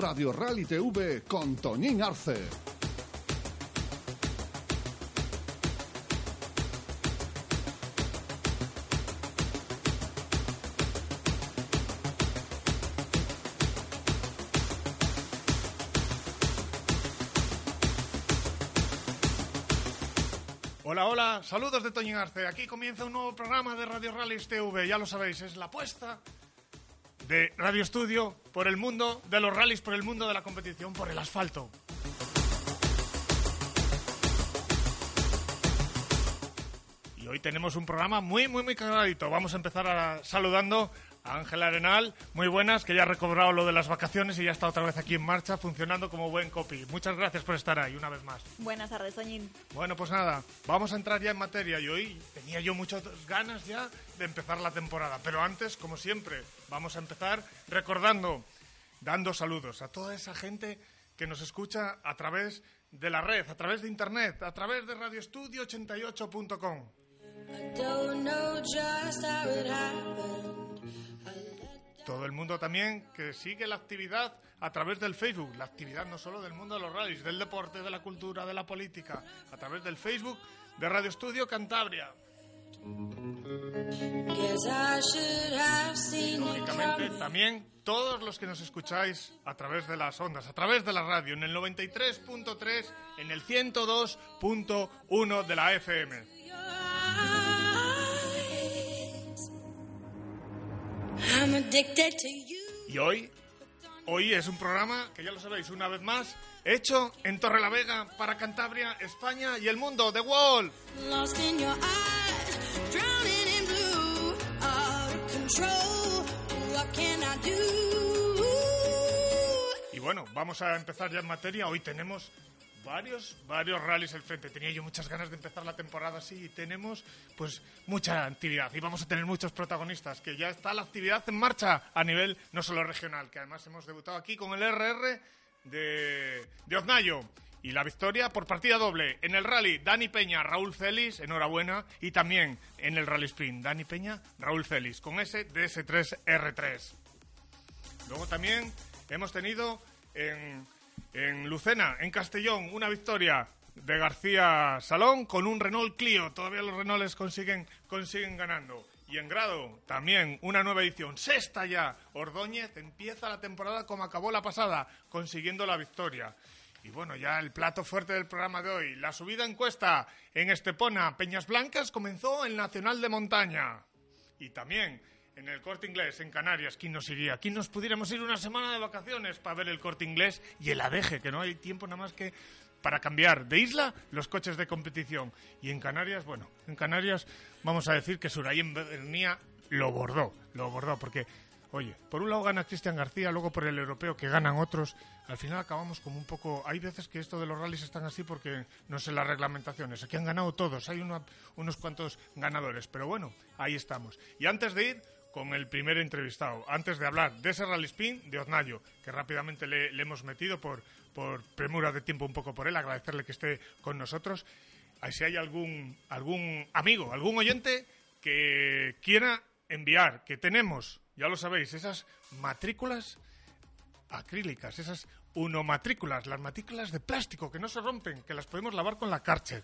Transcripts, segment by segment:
Radio Rally TV con Toñín Arce. Hola, hola, saludos de Toñín Arce. Aquí comienza un nuevo programa de Radio Rallys TV. Ya lo sabéis, es la apuesta de Radio Estudio por el mundo de los rallies, por el mundo de la competición, por el asfalto. Y hoy tenemos un programa muy, muy, muy cargadito. Vamos a empezar saludando Ángela Arenal. Muy buenas, que ya ha recobrado lo de las vacaciones y ya está otra vez aquí en marcha, funcionando como buen copy. Muchas gracias por estar ahí una vez más. Buenas tardes, Toñín. Bueno, pues nada, vamos a entrar ya en materia. Y hoy tenía yo muchas ganas ya de empezar la temporada. Pero antes, como siempre, vamos a empezar recordando, dando saludos a toda esa gente que nos escucha a través de la red, a través de internet, a través de radioestudio88.com. Todo el mundo también que sigue la actividad a través del Facebook. La actividad no solo del mundo de los rallies, del deporte, de la cultura, de la política. A través del Facebook de Radio Estudio Cantabria. It Lógicamente, también todos los que nos escucháis a través de las ondas, a través de la radio, en el 93.3, en el 102.1 de la FM. Y hoy, hoy es un programa que ya lo sabéis, una vez más, hecho en Torrelavega para Cantabria, España y el mundo. The Wall. Lost in your eyes, drowning in blue, out of control. What can I do? Y bueno, vamos a empezar ya en materia. Hoy tenemos varios, varios rallies al frente. Tenía yo muchas ganas de empezar la temporada así y tenemos pues mucha actividad y vamos a tener muchos protagonistas, que ya está la actividad en marcha a nivel no solo regional, que además hemos debutado aquí con el RR de, de Oznayo. Y la victoria por partida doble en el rally Dani Peña, Raúl Celis, enhorabuena, y también en el rally sprint Dani Peña, Raúl Celis, con ese DS3R3. Luego también hemos tenido en, en Lucena, en Castellón, una victoria de García Salón con un Renault Clio. Todavía los Renaults consiguen, consiguen ganando. Y en grado también una nueva edición, sexta ya. Ordóñez empieza la temporada como acabó la pasada, consiguiendo la victoria. Y bueno, ya el plato fuerte del programa de hoy, la subida encuesta en Estepona, Peñas Blancas comenzó en Nacional de Montaña. Y también en el corte inglés, en Canarias, ¿quién nos iría? ¿Quién nos pudiéramos ir una semana de vacaciones para ver el corte inglés y el adeje? Que no hay tiempo nada más que para cambiar de isla los coches de competición. Y en Canarias, bueno, en Canarias vamos a decir que Surayen Bernía lo bordó, lo bordó, porque, oye, por un lado gana Cristian García, luego por el europeo que ganan otros. Al final acabamos como un poco. Hay veces que esto de los rallies están así porque no sé las reglamentaciones. Aquí han ganado todos, hay una- unos cuantos ganadores, pero bueno, ahí estamos. Y antes de ir con el primer entrevistado, antes de hablar de ese rally de Oznayo, que rápidamente le, hemos metido por, por premura de tiempo un poco por él, agradecerle que esté con nosotros. Si hay algún, algún amigo, algún oyente que quiera enviar, que tenemos, ya lo sabéis, esas matrículas acrílicas, esas unomatrículas, las matrículas de plástico que no se rompen, que las podemos lavar con la Karcher,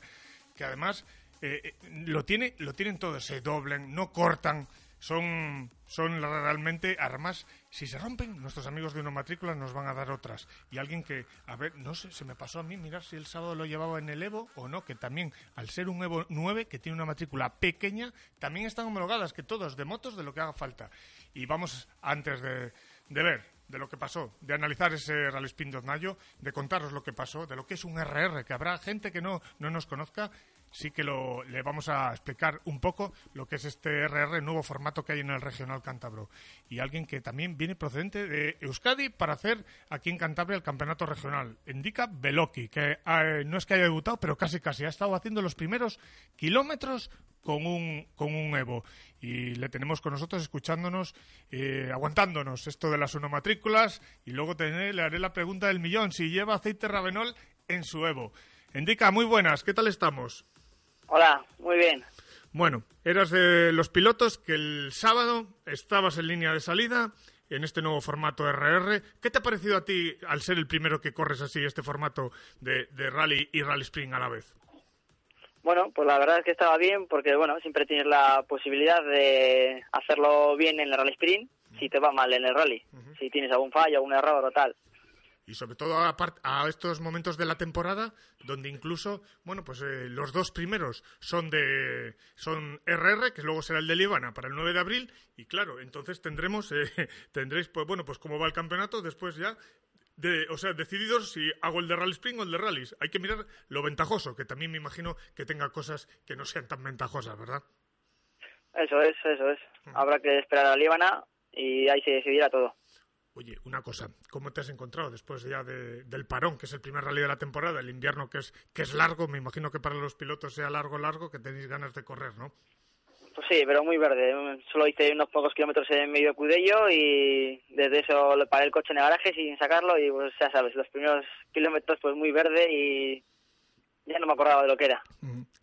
que además eh, eh, lo, tiene, lo tienen todos, se doblan, no cortan, son, son realmente armas. Si se rompen, nuestros amigos de unomatrículas nos van a dar otras. Y alguien que, a ver, no sé, se me pasó a mí mirar si el sábado lo llevaba en el Evo o no, que también, al ser un Evo 9, que tiene una matrícula pequeña, también están homologadas, que todos, de motos, de lo que haga falta. Y vamos, antes de, de ver de lo que pasó, de analizar ese Rally Spin de Oznayo, de contaros lo que pasó, de lo que es un RR, que habrá gente que no, no nos conozca. Sí que lo, le vamos a explicar un poco lo que es este RR, nuevo formato que hay en el Regional Cántabro. Y alguien que también viene procedente de Euskadi para hacer aquí en Cantabria el campeonato regional. Indica Beloki, que eh, no es que haya debutado, pero casi casi ha estado haciendo los primeros kilómetros con un, con un Evo. Y le tenemos con nosotros escuchándonos, eh, aguantándonos esto de las onomatrículas. Y luego le haré la pregunta del millón, si lleva aceite Ravenol en su Evo. Indica, muy buenas, ¿qué tal estamos? Hola, muy bien. Bueno, eras de los pilotos que el sábado estabas en línea de salida en este nuevo formato RR. ¿Qué te ha parecido a ti al ser el primero que corres así este formato de, de rally y rally spring a la vez? Bueno, pues la verdad es que estaba bien porque, bueno, siempre tienes la posibilidad de hacerlo bien en el rally sprint si te va mal en el rally. Si tienes algún fallo, algún error o tal. Y sobre todo a, estos momentos de la temporada, donde incluso, bueno, pues eh, los dos primeros son de son RR, que luego será el de Líbana para el 9 de abril, y claro, entonces tendremos, eh, tendréis, pues bueno, pues cómo va el campeonato, después ya, de, o sea, decididos si hago el de Rally Spring o el de Rallys. Hay que mirar lo ventajoso, que también me imagino que tenga cosas que no sean tan ventajosas, ¿verdad? Eso es, eso es. Habrá que esperar a Líbana y ahí se decidirá todo. Oye, una cosa, ¿cómo te has encontrado después ya de- del parón, que es el primer rally de la temporada, el invierno que es, que es largo? Me imagino que para los pilotos sea largo, largo, que tenéis ganas de correr, ¿no? Pues sí, pero muy verde. Solo hice unos pocos kilómetros en medio de Cudello y desde eso le paré el coche en el garaje sin sacarlo y pues ya sabes, los primeros kilómetros pues muy verde y ya no me acordaba de lo que era.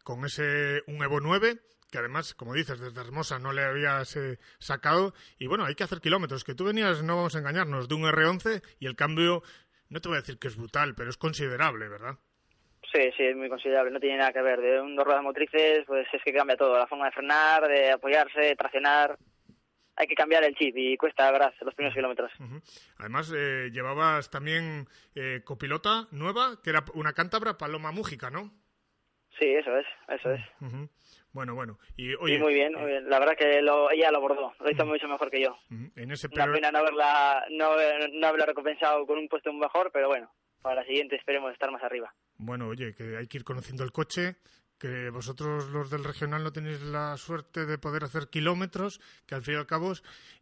Con ese un Evo 9, que además, como dices, desde Hermosa no le habías eh, sacado. Y bueno, hay que hacer kilómetros, que tú venías, no vamos a engañarnos, de un R11 y el cambio, no te voy a decir que es brutal, pero es considerable, ¿verdad? Sí, sí, es muy considerable, no tiene nada que ver. De un dos ruedas motrices, pues es que cambia todo, la forma de frenar, de apoyarse, de traccionar. Hay que cambiar el chip y cuesta, verdad, los primeros kilómetros. Ujú. Además, eh, llevabas también eh, copilota nueva, que era una cántabra, Paloma Mújica, ¿no? Sí, eso es, eso es. Ujú. Bueno, bueno. Y, oye, y muy bien, muy bien. La verdad que lo, ella lo abordó, lo hizo mucho mejor que yo. en ese Una pena no haberla, no, no haberla recompensado con un puesto mejor, pero bueno, para la siguiente esperemos estar más arriba. Bueno, oye, que hay que ir conociendo el coche, que vosotros los del regional no tenéis la suerte de poder hacer kilómetros, que al fin y al cabo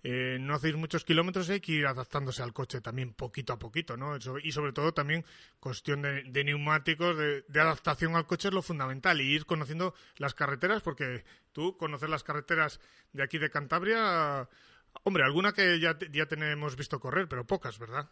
eh, no hacéis muchos kilómetros hay que ir adaptándose al coche también poquito a poquito, ¿no? Eso- y sobre todo también cuestión de, de neumáticos, de, de adaptación al coche es lo fundamental y ir conociendo las carreteras, porque tú conocer las carreteras de aquí de Cantabria, hombre, alguna que ya, ya tenemos visto correr, pero pocas, ¿verdad?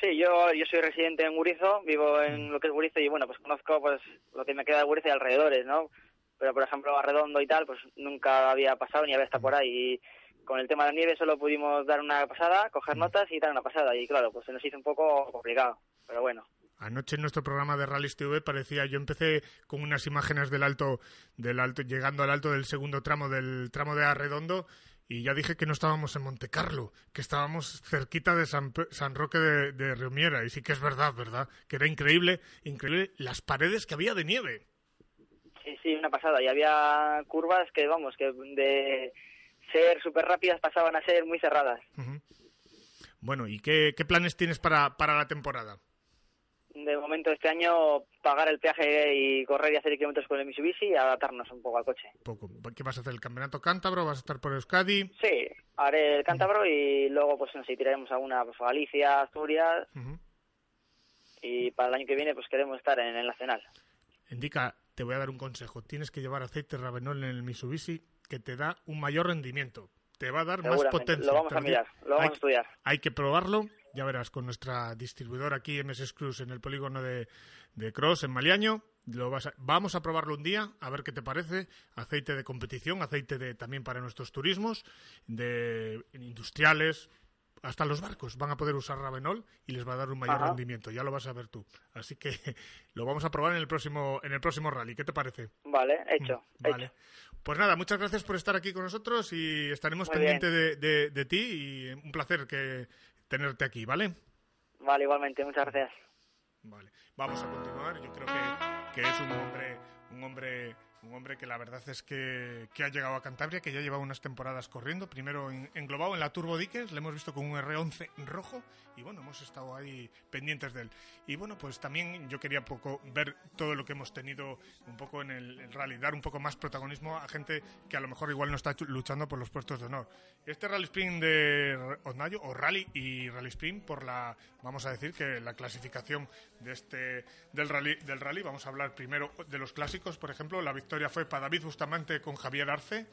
Sí, yo, yo soy residente en Gurizo, vivo en lo que es Gurizo y bueno, pues conozco pues lo que me queda de Gurizo y alrededores, ¿no? Pero por ejemplo, Arredondo y tal, pues nunca había pasado ni había estado por ahí. Y con el tema de la nieve solo pudimos dar una pasada, coger notas y dar una pasada. Y claro, pues se nos hizo un poco complicado, pero bueno. Anoche en nuestro programa de Rallys TV parecía, yo empecé con unas imágenes del alto, del alto, llegando al alto del segundo tramo, del tramo de Arredondo, y ya dije que no estábamos en Monte Carlo, que estábamos cerquita de San, San Roque de, de Riomiera, y sí que es verdad, ¿verdad? Que era increíble, increíble las paredes que había de nieve. Sí, sí, una pasada. Y había curvas que, vamos, que de ser súper rápidas pasaban a ser muy cerradas. Bueno, ¿y qué, qué planes tienes para, para la temporada? De momento este año pagar el peaje y correr y hacer kilómetros con el Mitsubishi y adaptarnos un poco al coche. Poco. ¿Qué vas a hacer? ¿El campeonato cántabro? ¿Vas a estar por Euskadi? Sí, haré el cántabro y luego pues no sé, tiraremos alguna pues, a Galicia, Asturias y para el año que viene pues queremos estar en el Nacional. Indica, te voy a dar un consejo. Tienes que llevar aceite Ravenol en el Mitsubishi que te da un mayor rendimiento. Te va a dar más potencia. Lo vamos a mirar, lo vamos hay, a estudiar. Hay que probarlo. Ya verás, con nuestra distribuidora aquí, MS Cruz, en el polígono de, de Cross, en Maliaño. Lo vas a- vamos a probarlo un día, a ver qué te parece. Aceite de competición, aceite de, también para nuestros turismos, de industriales, hasta los barcos van a poder usar Ravenol y les va a dar un mayor Ajá. rendimiento. Ya lo vas a ver tú. Así que lo vamos a probar en el próximo, en el próximo rally. ¿Qué te parece? Vale, hecho, Mm, Vale. hecho. Pues nada, muchas gracias por estar aquí con nosotros y estaremos pendientes de, de- de ti y un placer que tenerte aquí, ¿vale? Vale, igualmente, muchas gracias. Vale. Vamos a continuar. Yo creo que, que es un hombre, un hombre un hombre que la verdad es que, que ha llegado a Cantabria, que ya lleva unas temporadas corriendo, primero en- englobado en la Turbo Diques, le hemos visto con un R11 rojo y bueno, hemos estado ahí pendientes de él. Y bueno, pues también yo quería poco ver todo lo que hemos tenido un poco en el, el rally, dar un poco más protagonismo a gente que a lo mejor igual no está luchando por los puestos de honor. Este Rally Sprint de Oznayo, o Rally y Rally Sprint, por la, vamos a decir que la clasificación de este, del, rally, del rally, vamos a hablar primero de los clásicos, por ejemplo, la victoria fue para David Bustamante con Javier Arce,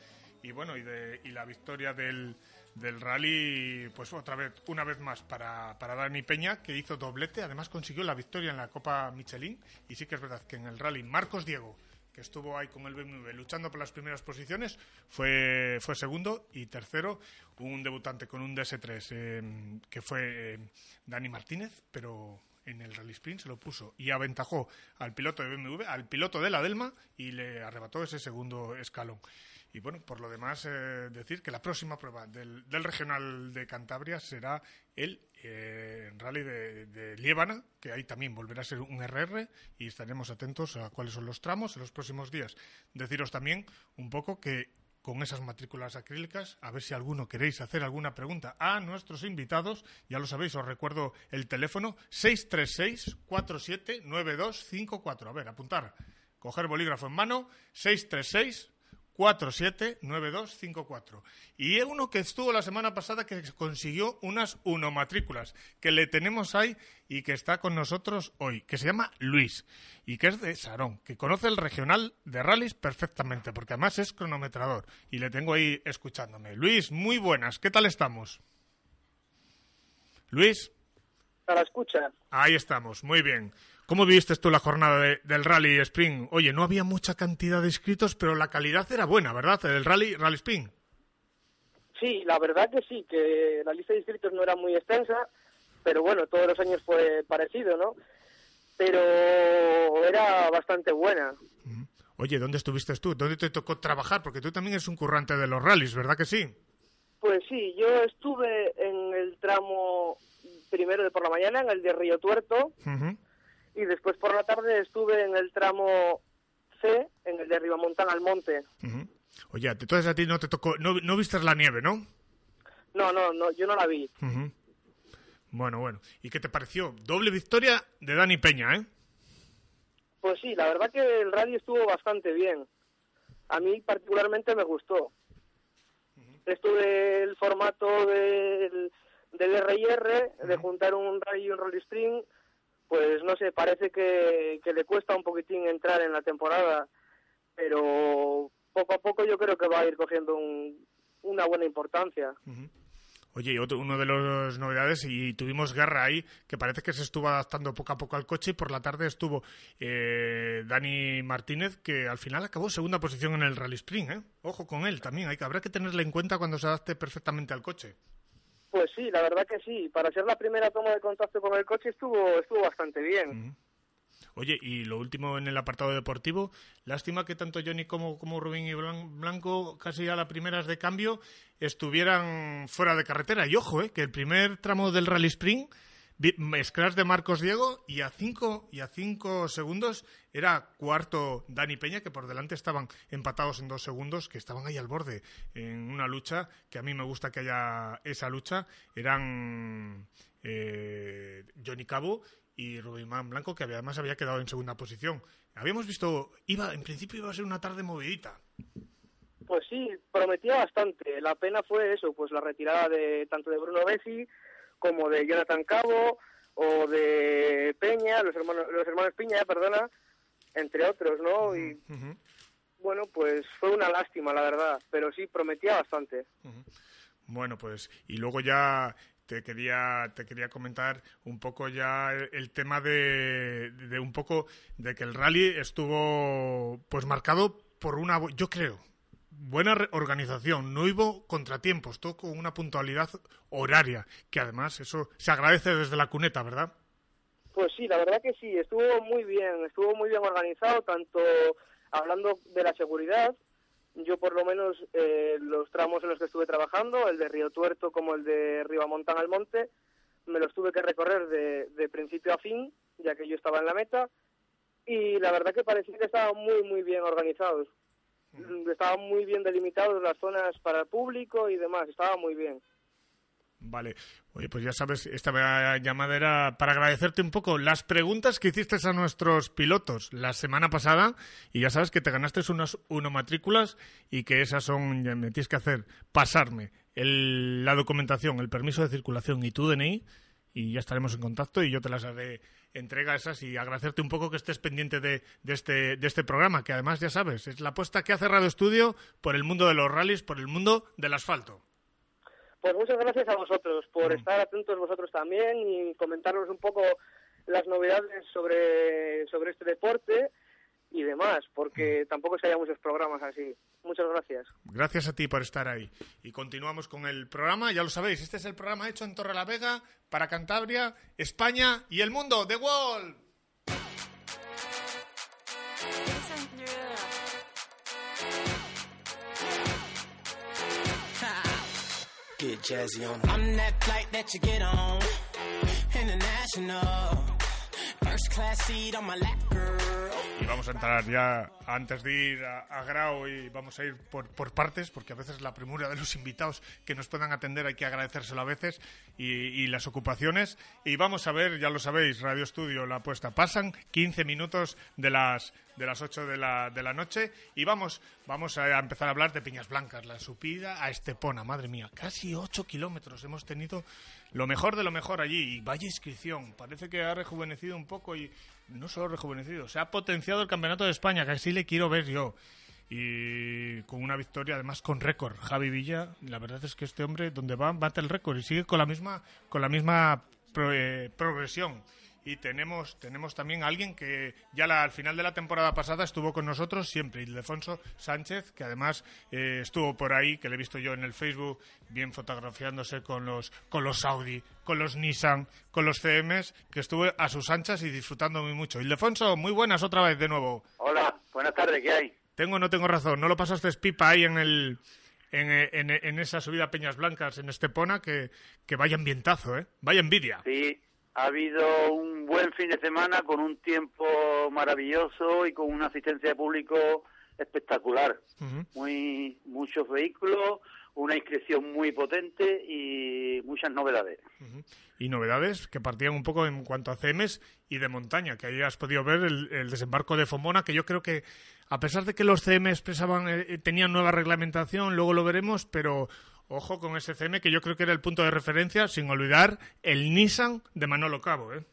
y bueno, y, de, y la victoria del, del rally, pues otra vez, una vez más para, para Dani Peña, que hizo doblete, además consiguió la victoria en la Copa Michelin, y sí que es verdad que en el rally Marcos Diego, que estuvo ahí con el BMW luchando por las primeras posiciones, fue, fue segundo y tercero un debutante con un DS3 eh, que fue eh, Dani Martínez, pero en el Rally Sprint se lo puso y aventajó al piloto de BMW, al piloto de la Delma y le arrebató ese segundo escalón. Y bueno, por lo demás, eh, decir que la próxima prueba del, regional de Cantabria será el eh, Rally de, de Liébana, que ahí también volverá a ser un RR y estaremos atentos a cuáles son los tramos en los próximos días. Deciros también un poco que con esas matrículas acrílicas, a ver si alguno queréis hacer alguna pregunta a nuestros invitados, ya lo sabéis, os recuerdo el teléfono 636-479254. A ver, apuntar, coger bolígrafo en mano, 636 479254. Y uno que estuvo la semana pasada que consiguió unas uno matrículas, que le tenemos ahí y que está con nosotros hoy, que se llama Luis y que es de Sarón, que conoce el regional de rallies perfectamente, porque además es cronometrador y le tengo ahí escuchándome. Luis, muy buenas, ¿qué tal estamos? Luis, a la escucha. ahí estamos, muy bien. ¿Cómo viste tú la jornada de- del Rally Spring? Oye, no había mucha cantidad de inscritos, pero la calidad era buena, ¿verdad? El Rally, Rally Spring. Sí, la verdad que sí, que la lista de inscritos no era muy extensa, pero bueno, todos los años fue parecido, ¿no? Pero era bastante buena. Oye, ¿dónde estuviste tú? ¿Dónde te tocó trabajar? Porque tú también eres un currante de los rallies, ¿verdad que sí? Pues sí, yo estuve en el tramo primero de por la mañana, en el de Río Tuerto, Ujú. Y después por la tarde estuve en el tramo C, en el de Ribamontán al Monte. Ujú. Oye, entonces a ti no te tocó, no, no vistes la nieve, ¿no? No, no, no, yo no la vi. Bueno, bueno. ¿Y qué te pareció? Doble victoria de Dani Peña, ¿eh? Pues sí, la verdad que el rally estuvo bastante bien. A mí particularmente me gustó. Esto del formato del, del R&R, de juntar un rally y un rally sprint, pues no sé, parece que, le cuesta un poquitín entrar en la temporada, pero poco a poco yo creo que va a ir cogiendo un- una buena importancia. Oye, y otro, uno de las novedades, y tuvimos guerra ahí, que parece que se estuvo adaptando poco a poco al coche, y por la tarde estuvo eh, Dani Martínez, que al final acabó segunda posición en el Rally Spring, ¿eh? Ojo con él también, hay que, habrá que tenerle en cuenta cuando se adapte perfectamente al coche. Pues sí, la verdad que sí. Para ser la primera toma de contacto con el coche estuvo estuvo bastante bien. Oye, y lo último en el apartado deportivo, lástima que tanto Johnny como, como Rubén y Blan- Blanco, casi a las primeras de cambio, estuvieran fuera de carretera. Y ojo, eh, que el primer tramo del Rally Spring, scratch de Marcos Diego, y a cinco, y a cinco segundos era cuarto Dani Peña, que por delante estaban empatados en dos segundos, que estaban ahí al borde en una lucha, que a mí me gusta que haya esa lucha, eran eh, Johnny Cabo y Rubén Blanco, que además había quedado en segunda posición. Habíamos visto, iba, en principio iba a ser una tarde movidita. Pues sí, prometía bastante. La pena fue eso, pues la retirada de tanto de Bruno Bessi como de Jonathan Cabo o de Peña, los hermanos, los hermanos Piña, perdona, entre otros, ¿no? Y bueno, pues fue una lástima, la verdad, pero sí prometía bastante. Bueno, pues, y luego ya te quería, te quería comentar un poco ya el, el tema de, de un poco de que el rally estuvo pues marcado por una, yo creo, buena organización, no hubo contratiempos, todo con una puntualidad horaria, que además eso se agradece desde la cuneta, ¿verdad? Pues sí, la verdad que sí, estuvo muy bien, estuvo muy bien organizado, tanto hablando de la seguridad, yo por lo menos eh, los tramos en los que estuve trabajando, el de Río Tuerto como el de Ribamontán al Monte, me los tuve que recorrer de, de principio a fin, ya que yo estaba en la meta, y la verdad que parecía que estaban muy, muy bien organizados. Estaban muy bien delimitados las zonas para el público y demás, estaba muy bien. Vale. Oye, pues ya sabes, esta llamada era para agradecerte un poco las preguntas que hiciste a nuestros pilotos la semana pasada y ya sabes que te ganaste unas matrículas y que esas son, me tienes que hacer pasarme el- la documentación, el permiso de circulación y tu DNI y ya estaremos en contacto y yo te las haré entrega esas y agradecerte un poco que estés pendiente de, de este, de este programa, que además ya sabes, es la apuesta que ha cerrado estudio por el mundo de los rallies, por el mundo del asfalto. Pues muchas gracias a vosotros por Mm. estar atentos vosotros también y comentarnos un poco las novedades sobre, sobre este deporte y demás, porque tampoco que haya muchos programas así. Muchas gracias. Gracias a ti por estar ahí. Y continuamos con el programa, ya lo sabéis, este es el programa hecho en Torre la Vega para Cantabria, España y el mundo, The Wall. Get jazzy on. I'm that flight that you get on. International. First class seat on my lap, girl. Y vamos a entrar ya, antes de ir a, a Grau, y vamos a ir por, por partes, porque a veces la premura de los invitados que nos puedan atender hay que agradecérselo a veces, y, y las ocupaciones. Y vamos a ver, ya lo sabéis, Radio Estudio, la apuesta. Pasan 15 minutos de las, de las 8 de la, de la noche, y vamos, vamos a empezar a hablar de Piñas Blancas, la subida a Estepona, madre mía, casi 8 kilómetros hemos tenido lo mejor de lo mejor allí y vaya inscripción. Parece que ha rejuvenecido un poco y no solo rejuvenecido, se ha potenciado el Campeonato de España, que así le quiero ver yo. Y con una victoria además con récord. Javi Villa, la verdad es que este hombre donde va bate el récord y sigue con la misma con la misma pro- eh, progresión. Y tenemos, tenemos también a alguien que ya la- al final de la temporada pasada estuvo con nosotros siempre, Ildefonso Sánchez, que además eh, estuvo por ahí, que le he visto yo en el Facebook, bien fotografiándose con los, con los Audi, con los Nissan, con los CMs, que estuvo a sus anchas y disfrutando muy mucho. Ildefonso, muy buenas otra vez de nuevo. Hola, buenas tardes, ¿qué hay? Tengo o no tengo razón, no lo pasaste pipa ahí en el... En, en- en esa subida a Peñas Blancas en Estepona, que, que vaya ambientazo, ¿eh? Vaya envidia. Sí, ha habido un buen fin de semana con un tiempo maravilloso y con una asistencia de público espectacular. Ujú. Muy muchos vehículos, una inscripción muy potente y muchas novedades. y novedades que partían un poco en cuanto a CMs y de montaña, que ahí has podido ver el, el desembarco de Fomona, que yo creo que a pesar de que los CM expresaban, eh, eh, tenían nueva reglamentación, luego lo veremos, pero ojo con ese CM que yo creo que era el punto de referencia, sin olvidar el Nissan de Manolo Cabo, ¿eh?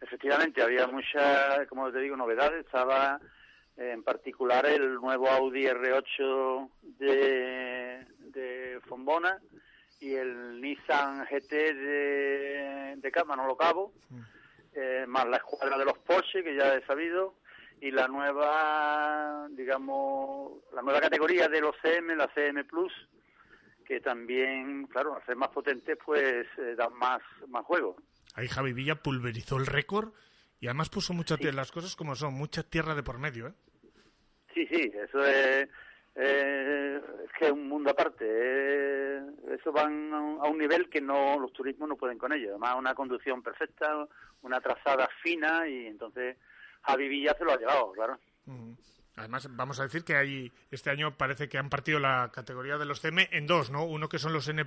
Efectivamente, había muchas, como te digo, novedades. Estaba eh, en particular el nuevo Audi R8 de, de Fombona y el Nissan GT de, de Manolo Cabo, eh, más la escuadra de los Porsche, que ya he sabido, y la nueva, digamos, la nueva categoría de los CM, la CM Plus, que también, claro, al ser más potentes, pues eh, dan más, más juego. Ahí Javi Villa pulverizó el récord y además puso mucha tierra, las cosas como son, mucha tierra de por medio, ¿eh? Sí, sí, eso es, eh, es que es un mundo aparte. eh, eso van a un, a un nivel que no los turismos no pueden con ello. Además, una conducción perfecta, una trazada fina y entonces Javi Villa se lo ha llevado, claro. Ujú. Además, vamos a decir que hay, este año parece que han partido la categoría de los CM en dos, ¿no? Uno que son los N+,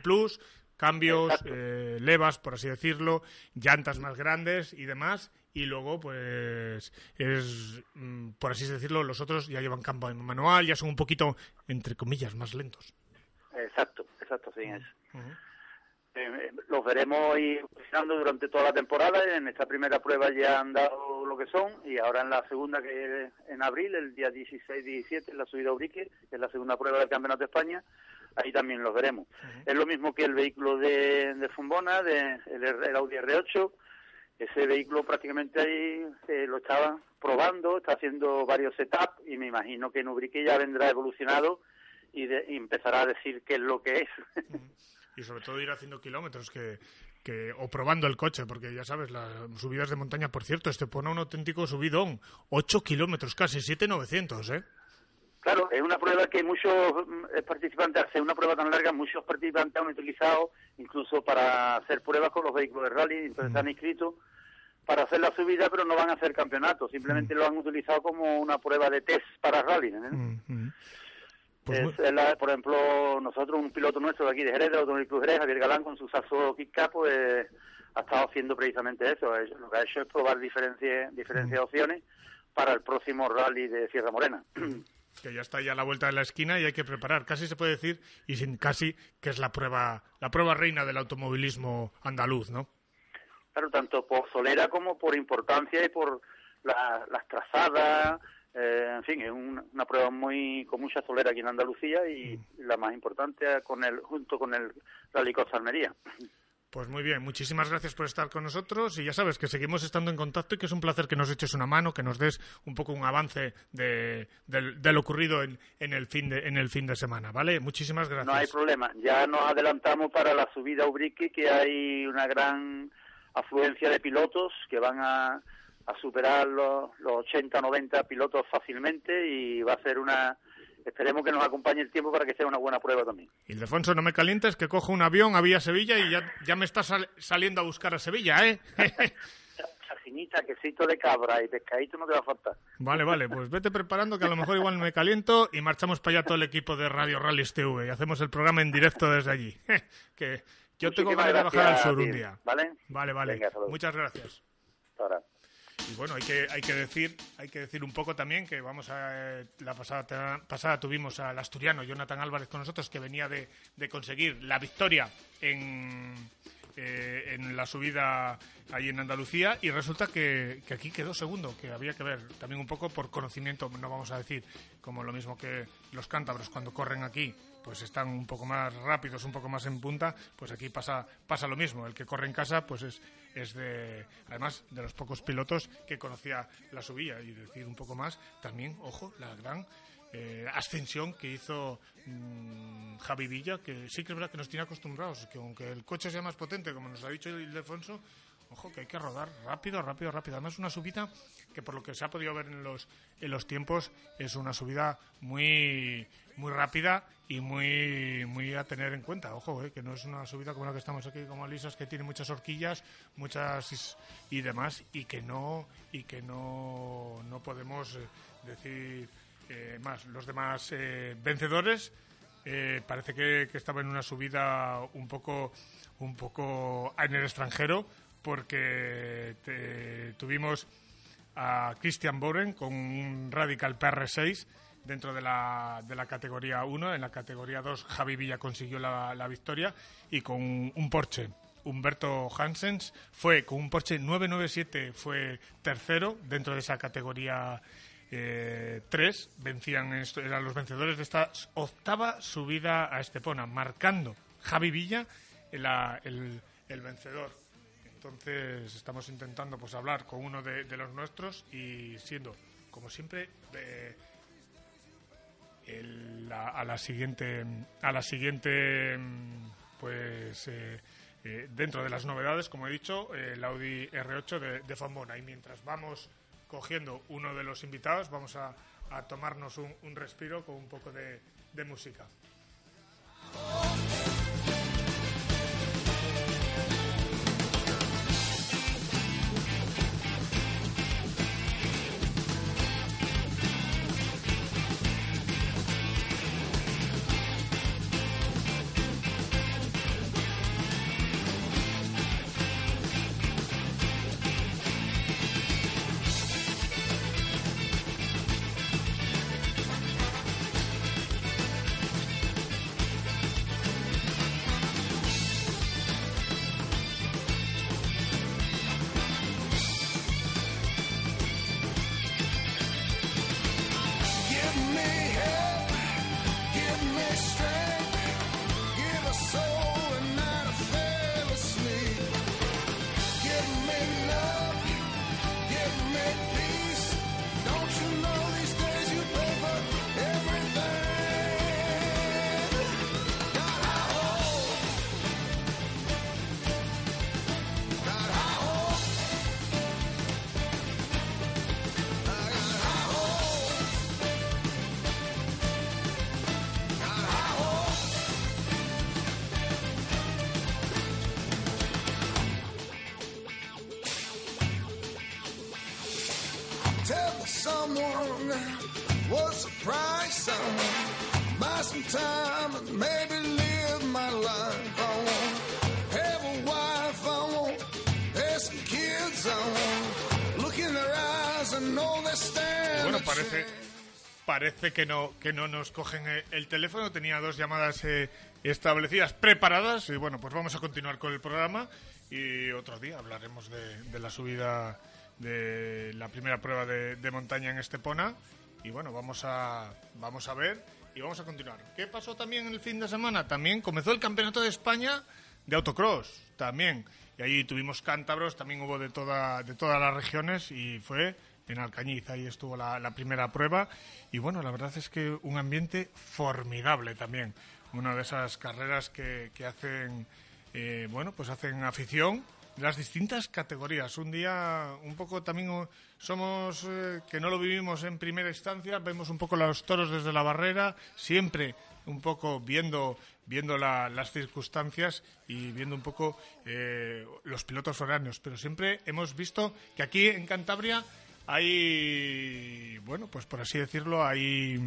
cambios, eh, levas, por así decirlo, llantas más grandes y demás, y luego, pues, es, mm, por así decirlo, los otros ya llevan campo en manual, ya son un poquito, entre comillas, más lentos. Exacto, exacto, sí, es. Eh, los veremos ir funcionando durante toda la temporada. En esta primera prueba ya han dado lo que son y ahora en la segunda, que es en abril, el día 16-17, en la subida a Urique, que es la segunda prueba del Campeonato de España, ahí también los veremos. Es lo mismo que el vehículo de, de Fombona, de, el, el Audi R8. Ese vehículo prácticamente ahí eh, lo estaba probando, está haciendo varios setups y me imagino que en Ubrique ya vendrá evolucionado y, de- y empezará a decir qué es lo que es. Y sobre todo ir haciendo kilómetros que, que, o probando el coche, porque ya sabes, las subidas de montaña, por cierto, este pone un auténtico subidón, 8 kilómetros casi, 7,900, ¿eh? Claro, es una prueba que muchos mm, eh, participantes, ser una prueba tan larga, muchos participantes han utilizado incluso para hacer pruebas con los vehículos de rally, entonces se han inscrito para hacer la subida, pero no van a hacer campeonato, simplemente lo han utilizado como una prueba de test para rally. Mm, mm. Pues Es- muy- la- por ejemplo, nosotros, un piloto nuestro de aquí de Jerez, de Automóvil Club Jerez, Javier Galán, con su Sasso Kit Kat, pues ha estado haciendo precisamente eso. Es- Lo que ha hecho es probar diferentes, diferentes opciones para el próximo rally de Sierra Morena. que ya está ya a la vuelta de la esquina y hay que preparar. Casi se puede decir, y sin casi, que es la prueba, la prueba reina del automovilismo andaluz, ¿no? Claro, tanto por solera como por importancia y por la- las trazadas. Eh, en fin, es un- una prueba muy con mucha solera aquí en Andalucía y la más importante con el junto con el Rally Costa Almería. Pues muy bien, muchísimas gracias por estar con nosotros y ya sabes que seguimos estando en contacto y que es un placer que nos eches una mano, que nos des un poco un avance de, de lo ocurrido en, en el fin de, en el fin de semana, ¿vale? Muchísimas gracias. No hay problema. Ya nos adelantamos para la subida a Ubrique, que hay una gran afluencia de pilotos que van a, a superar los, los 80, 90 pilotos fácilmente y va a ser una... Esperemos que nos acompañe el tiempo para que sea una buena prueba también. Ildefonso, no me calientes, que cojo un avión a Vía Sevilla y ya, ya me estás sal- saliendo a buscar a Sevilla, ¿eh? Sajinita, quesito de cabra y pescadito no te va a faltar. Vale, vale, pues vete preparando que a lo mejor igual me caliento y marchamos para allá todo el equipo de Radio Rallys TV y hacemos el programa en directo desde allí. que yo tengo Muchísimas ganas de bajar al sur un día. ¿Vale? Vale, vale. Venga. Muchas gracias. Hasta ahora. Y bueno, hay que, hay que decir, hay que decir un poco también que vamos a eh, la pasada pasada tuvimos al asturiano Jonathan Álvarez con nosotros que venía de, de conseguir la victoria en en la subida ahí en Andalucía y resulta que, que aquí quedó segundo, que había que ver también un poco por conocimiento, no vamos a decir como lo mismo que los cántabros cuando corren aquí, pues están un poco más rápidos, un poco más en punta, pues aquí pasa pasa lo mismo, el que corre en casa pues es es de además de los pocos pilotos que conocía la subida. Y decir un poco más, también ojo, la gran eh, ascensión que hizo mm, Javi Villa, que sí que es verdad que nos tiene acostumbrados, que aunque el coche sea más potente, como nos ha dicho Ildefonso, ojo que hay que rodar rápido, rápido, rápido. Además una subida que por lo que se ha podido ver en los, en los tiempos es una subida muy muy rápida y muy muy a tener en cuenta. Ojo, eh, que no es una subida como la que estamos aquí, como lisas, que tiene muchas horquillas, muchas y demás, y que no y que no, no podemos eh, decir eh, más. Los demás eh, vencedores eh, parece que, que estaba en una subida un poco un poco en el extranjero porque te- tuvimos a Christian Boren con un Radical PR6 dentro de la, de la categoría 1. En la categoría 2 Javi Villa consiguió la, la victoria y con un Porsche. Humberto Hansens fue con un Porsche 997 fue tercero dentro de esa categoría 3 vencían esto- eran los vencedores de esta octava subida a Estepona marcando Javi Villa la- el, el vencedor entonces estamos intentando pues hablar con uno de, los nuestros y siendo, como siempre, eh, el- la- a la siguiente, a la siguiente, pues eh, eh, dentro de las novedades, como he dicho, eh, el Audi R8 de, de. Y mientras vamos cogiendo uno de los invitados, vamos a, tomarnos un, respiro con un poco de música. Parece que no, que no nos cogen eh, el teléfono. Tenía dos llamadas eh, establecidas, preparadas. Y bueno, pues vamos a continuar con el programa. Y otro día hablaremos de, de la subida de la primera prueba de, de montaña en Estepona. Y bueno, vamos a, vamos a ver y vamos a continuar. ¿Qué pasó también el fin de semana? También comenzó el Campeonato de España de autocross, también. Y ahí tuvimos cántabros, también hubo de, toda, de todas las regiones y fue en Alcañiz, ahí estuvo la, primera prueba. Y bueno, la verdad es que un ambiente formidable también. Una de esas carreras que, hacen, eh, bueno, pues hacen afición las distintas categorías. Un día un poco también somos eh, que no lo vivimos en primera instancia, vemos un poco los toros desde la barrera, siempre un poco viendo viendo la- las circunstancias y viendo un poco eh, los pilotos foráneos, pero siempre hemos visto que aquí en Cantabria hay, bueno, pues por así decirlo, hay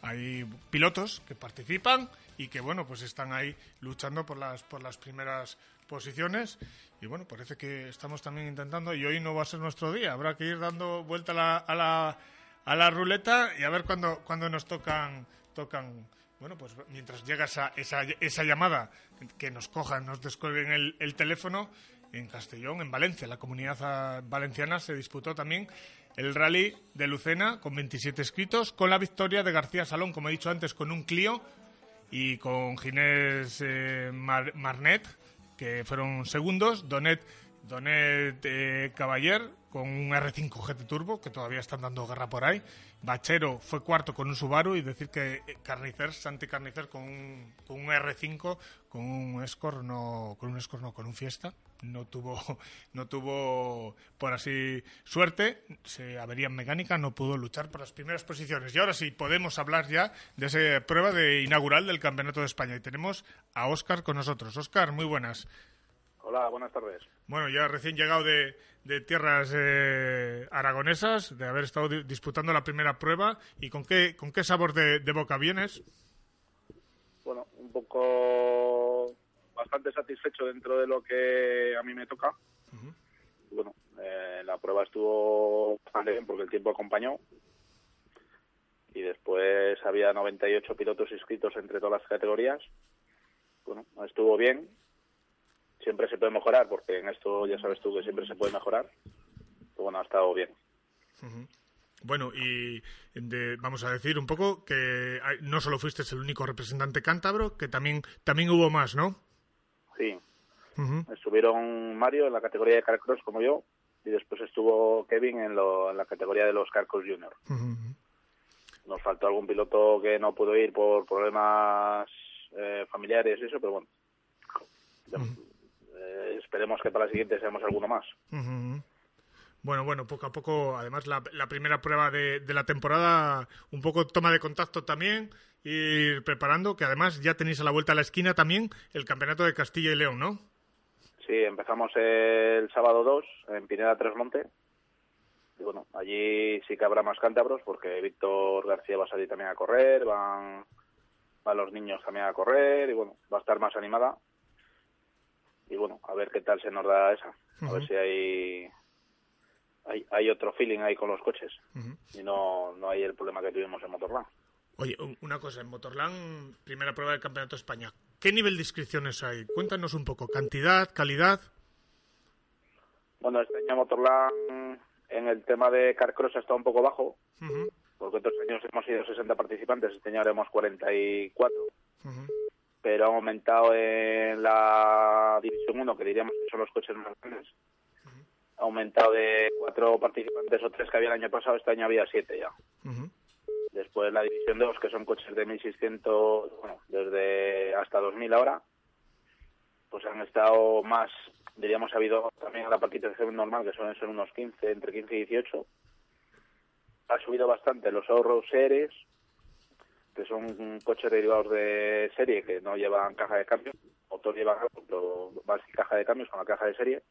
hay pilotos que participan y que bueno pues están ahí luchando por las por las primeras posiciones. Y bueno parece que estamos también intentando y hoy no va a ser nuestro día. Habrá que ir dando vuelta a la, a la, a la ruleta y a ver cuándo cuándo nos tocan tocan bueno pues mientras llega esa, esa, esa llamada que nos cojan nos descuelguen el, el teléfono en Castellón, en Valencia, la comunidad ah, valenciana se disputó también el rally de Lucena con 27 escritos, con la victoria de García Salón, como he dicho antes, con un Clio y con Ginés eh, Mar- Marnet, que fueron segundos, Donet, Donet eh, Caballer con un R5 GT Turbo, que todavía están dando guerra por ahí, Bachero fue cuarto con un Subaru y decir que eh, Carnicer, Santi Carnicer con un, con un R5, con un Escort, no, con un Escort no, con un Fiesta, no tuvo, no tuvo por así suerte, se avería en mecánica, no pudo luchar por las primeras posiciones. Y ahora sí, podemos hablar ya de esa prueba de inaugural del Campeonato de España. Y tenemos a Óscar con nosotros. Óscar, muy buenas. Hola, buenas tardes. Bueno, ya recién llegado de, de tierras eh, aragonesas, de haber estado di- disputando la primera prueba, ¿y con qué, con qué sabor de, de boca vienes? Bueno, un poco bastante satisfecho dentro de lo que a mí me toca. Bueno, eh, la prueba estuvo bastante bien porque el tiempo acompañó. Y después había 98 pilotos inscritos entre todas las categorías. Bueno, estuvo bien. Siempre se puede mejorar porque en esto ya sabes tú que siempre se puede mejorar. Pero bueno, ha estado bien. Bueno, y de- vamos a decir un poco que hay- no solo fuiste el único representante cántabro, que también, también hubo más, ¿no? Sí. Estuvieron Mario en la categoría de Carcross como yo y después estuvo Kevin en, lo- en la categoría de los Carcross Junior. Nos faltó algún piloto que no pudo ir por problemas eh, familiares y eso, pero bueno. Eh, esperemos que para la siguiente seamos alguno más. Bueno, bueno, poco a poco, además la, la primera prueba de, de la temporada, un poco toma de contacto también, ir preparando, que además ya tenéis a la vuelta a la esquina también el campeonato de Castilla y León, ¿no? Sí, empezamos el sábado 2 en Pineda Tres Monte. Y bueno, allí sí que habrá más cántabros porque Víctor García va a salir también a correr, van, van los niños también a correr y bueno, va a estar más animada. Y bueno, a ver qué tal se nos da esa. A ver si hay, hay hay otro feeling ahí con los coches. Y no, no hay el problema que tuvimos en Motorland. Oye, un- una cosa, en Motorland, primera prueba del Campeonato de España, ¿qué nivel de inscripciones hay? Cuéntanos un poco, cantidad, calidad. Bueno, este año Motorland en el tema de Carcross está un poco bajo, Ujú, porque otros años hemos sido 60 participantes, este año haremos 44, ujú, pero ha aumentado en la División 1, que diríamos que son los coches más grandes, ha aumentado de cuatro participantes o tres que había el año pasado, este año había siete ya. Después la División 2, que son coches de 1600, bueno, desde hasta 2000 ahora, pues han estado más, diríamos, ha habido también la participación normal, que suelen ser unos 15, entre 15 y 18. Ha subido bastante los Road Series, que son coches derivados de serie que no llevan caja de cambio. Motor lleva pero va sin caja de cambios, con la caja de serie.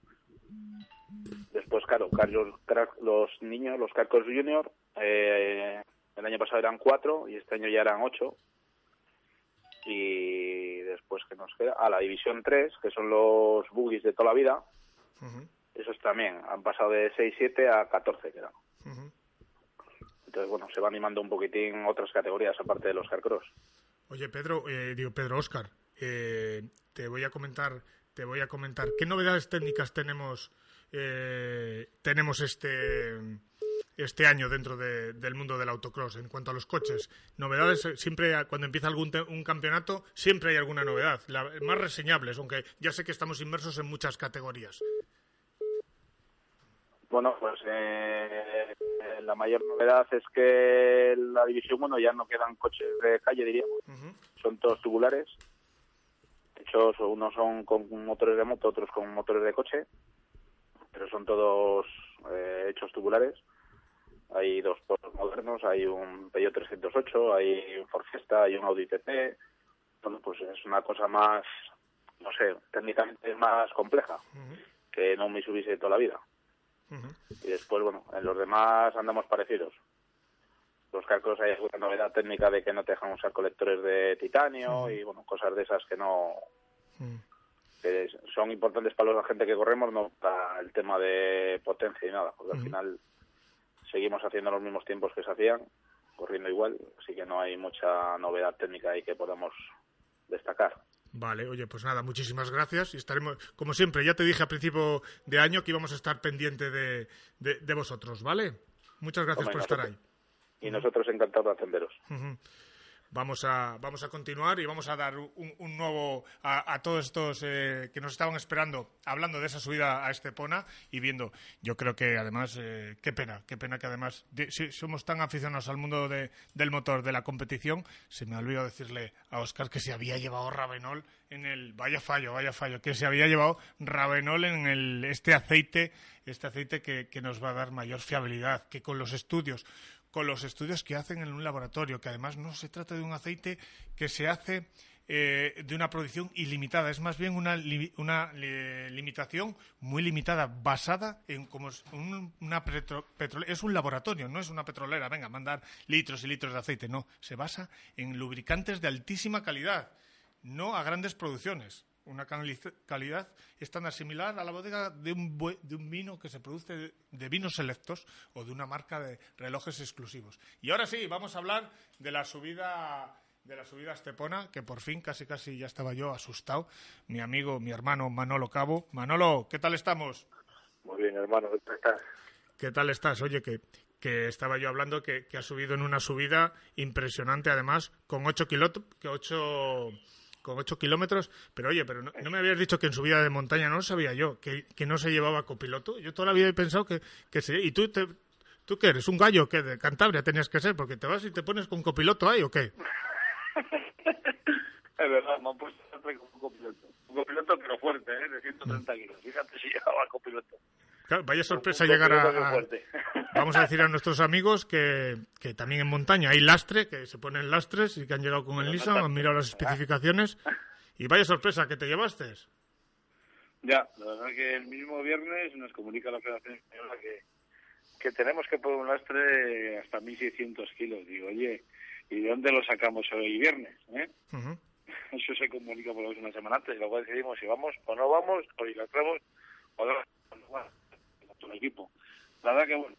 Después, claro, Carlos, crack- los niños, los Carcos Junior, eh, el año pasado eran cuatro y este año ya eran ocho. Y después, que nos queda? Ah, la División 3, que son los buggies de toda la vida. Esos también han pasado de 6-7 a 14, quedan. Entonces, bueno, se va animando un poquitín otras categorías aparte de los Carcross. Oye, Pedro, eh, digo, Pedro Oscar, eh, te voy a comentar, te voy a comentar, ¿qué novedades técnicas tenemos, eh, tenemos este, este año dentro de- del mundo del autocross en cuanto a los coches? Novedades, eh, siempre cuando empieza algún te- un campeonato, siempre hay alguna novedad, la, más reseñables, aunque ya sé que estamos inmersos en muchas categorías. Bueno, pues eh, la mayor novedad es que en la División 1 ya no quedan coches de calle, diríamos. Son todos tubulares. Hechos, unos son con motores de moto, otros con motores de coche. Pero son todos eh, hechos tubulares. Hay dos Porsche modernos, hay un Peugeot 308, hay un Ford Fiesta, hay un Audi TT. Bueno, pues es una cosa más, no sé, técnicamente más compleja que no me de toda la vida. Y después, bueno, en los demás andamos parecidos. Los carcos hay alguna novedad técnica de que no te dejan usar colectores de titanio y, bueno, cosas de esas que no... que son importantes para la gente que corremos, no para el tema de potencia y nada, porque al final seguimos haciendo los mismos tiempos que se hacían, corriendo igual, así que no hay mucha novedad técnica ahí que podamos destacar. Vale, oye, pues nada, muchísimas gracias y estaremos, como siempre, ya te dije a principio de año que íbamos a estar pendiente de, de, de vosotros, ¿vale? Muchas gracias Hombre, por estar ahí. Y nosotros encantados de atenderos. Vamos a, vamos a continuar y vamos a dar un, nuevo a, todos estos eh, que nos estaban esperando, hablando de esa subida a Estepona y viendo. Yo creo que además, eh, qué pena, qué pena que además de- si somos tan aficionados al mundo de- del motor, de la competición, se me olvidó decirle a Oscar que se había llevado Ravenol en el, vaya fallo, vaya fallo, que se había llevado Ravenol en el, este aceite, este aceite que, que nos va a dar mayor fiabilidad, que con los estudios con los estudios que hacen en un laboratorio, que además no se trata de un aceite que se hace eh, de una producción ilimitada, es más bien una, li- limitación muy limitada, basada en como es un- una petro- es un laboratorio, no es una petrolera, venga, mandar litros y litros de aceite, no, se basa en lubricantes de altísima calidad, no a grandes producciones. Una cali- calidad estándar similar a la bodega de un, de un vino que se produce de, de vinos selectos o de una marca de relojes exclusivos. Y ahora sí, vamos a hablar de la subida de la subida a Estepona, que por fin casi casi ya estaba yo asustado. Mi amigo, mi hermano Manolo Cabo. Manolo, ¿qué tal estamos? Muy bien, hermano, ¿qué tal estás? ¿Qué tal estás? Oye, que, que estaba yo hablando que, que ha subido en una subida impresionante, además, con 8 que ocho, con ocho kilómetros. Pero oye, pero no, no me habías dicho que en subida de montaña no lo sabía yo, que, que no se llevaba copiloto. Yo toda la vida he pensado que, que se... ¿Y tú, te, tú qué eres? ¿Un gallo que de Cantabria tenías que ser? Porque te vas y te pones con copiloto ahí, ¿o qué? Es verdad, me han puesto siempre como un copiloto. Un copiloto, pero fuerte, ¿eh? De 130 kilos. Fíjate si llevaba copiloto. Claro, vaya sorpresa llegar a. Vamos a decir a nuestros amigos que, que también en montaña hay lastre, que se ponen lastres y que han llegado con el Nissan, han mirado las especificaciones y vaya sorpresa que te llevaste. Ya, la verdad que el mismo viernes nos comunica la Federación Española que, que tenemos que poner un lastre hasta 1.600 kilos. Digo, oye, ¿y de dónde lo sacamos hoy viernes? eh? Eso se comunica por lo menos una semana antes y luego decidimos si vamos o no vamos, o si la traemos o no. Bueno, todo el equipo. La verdad que, bueno,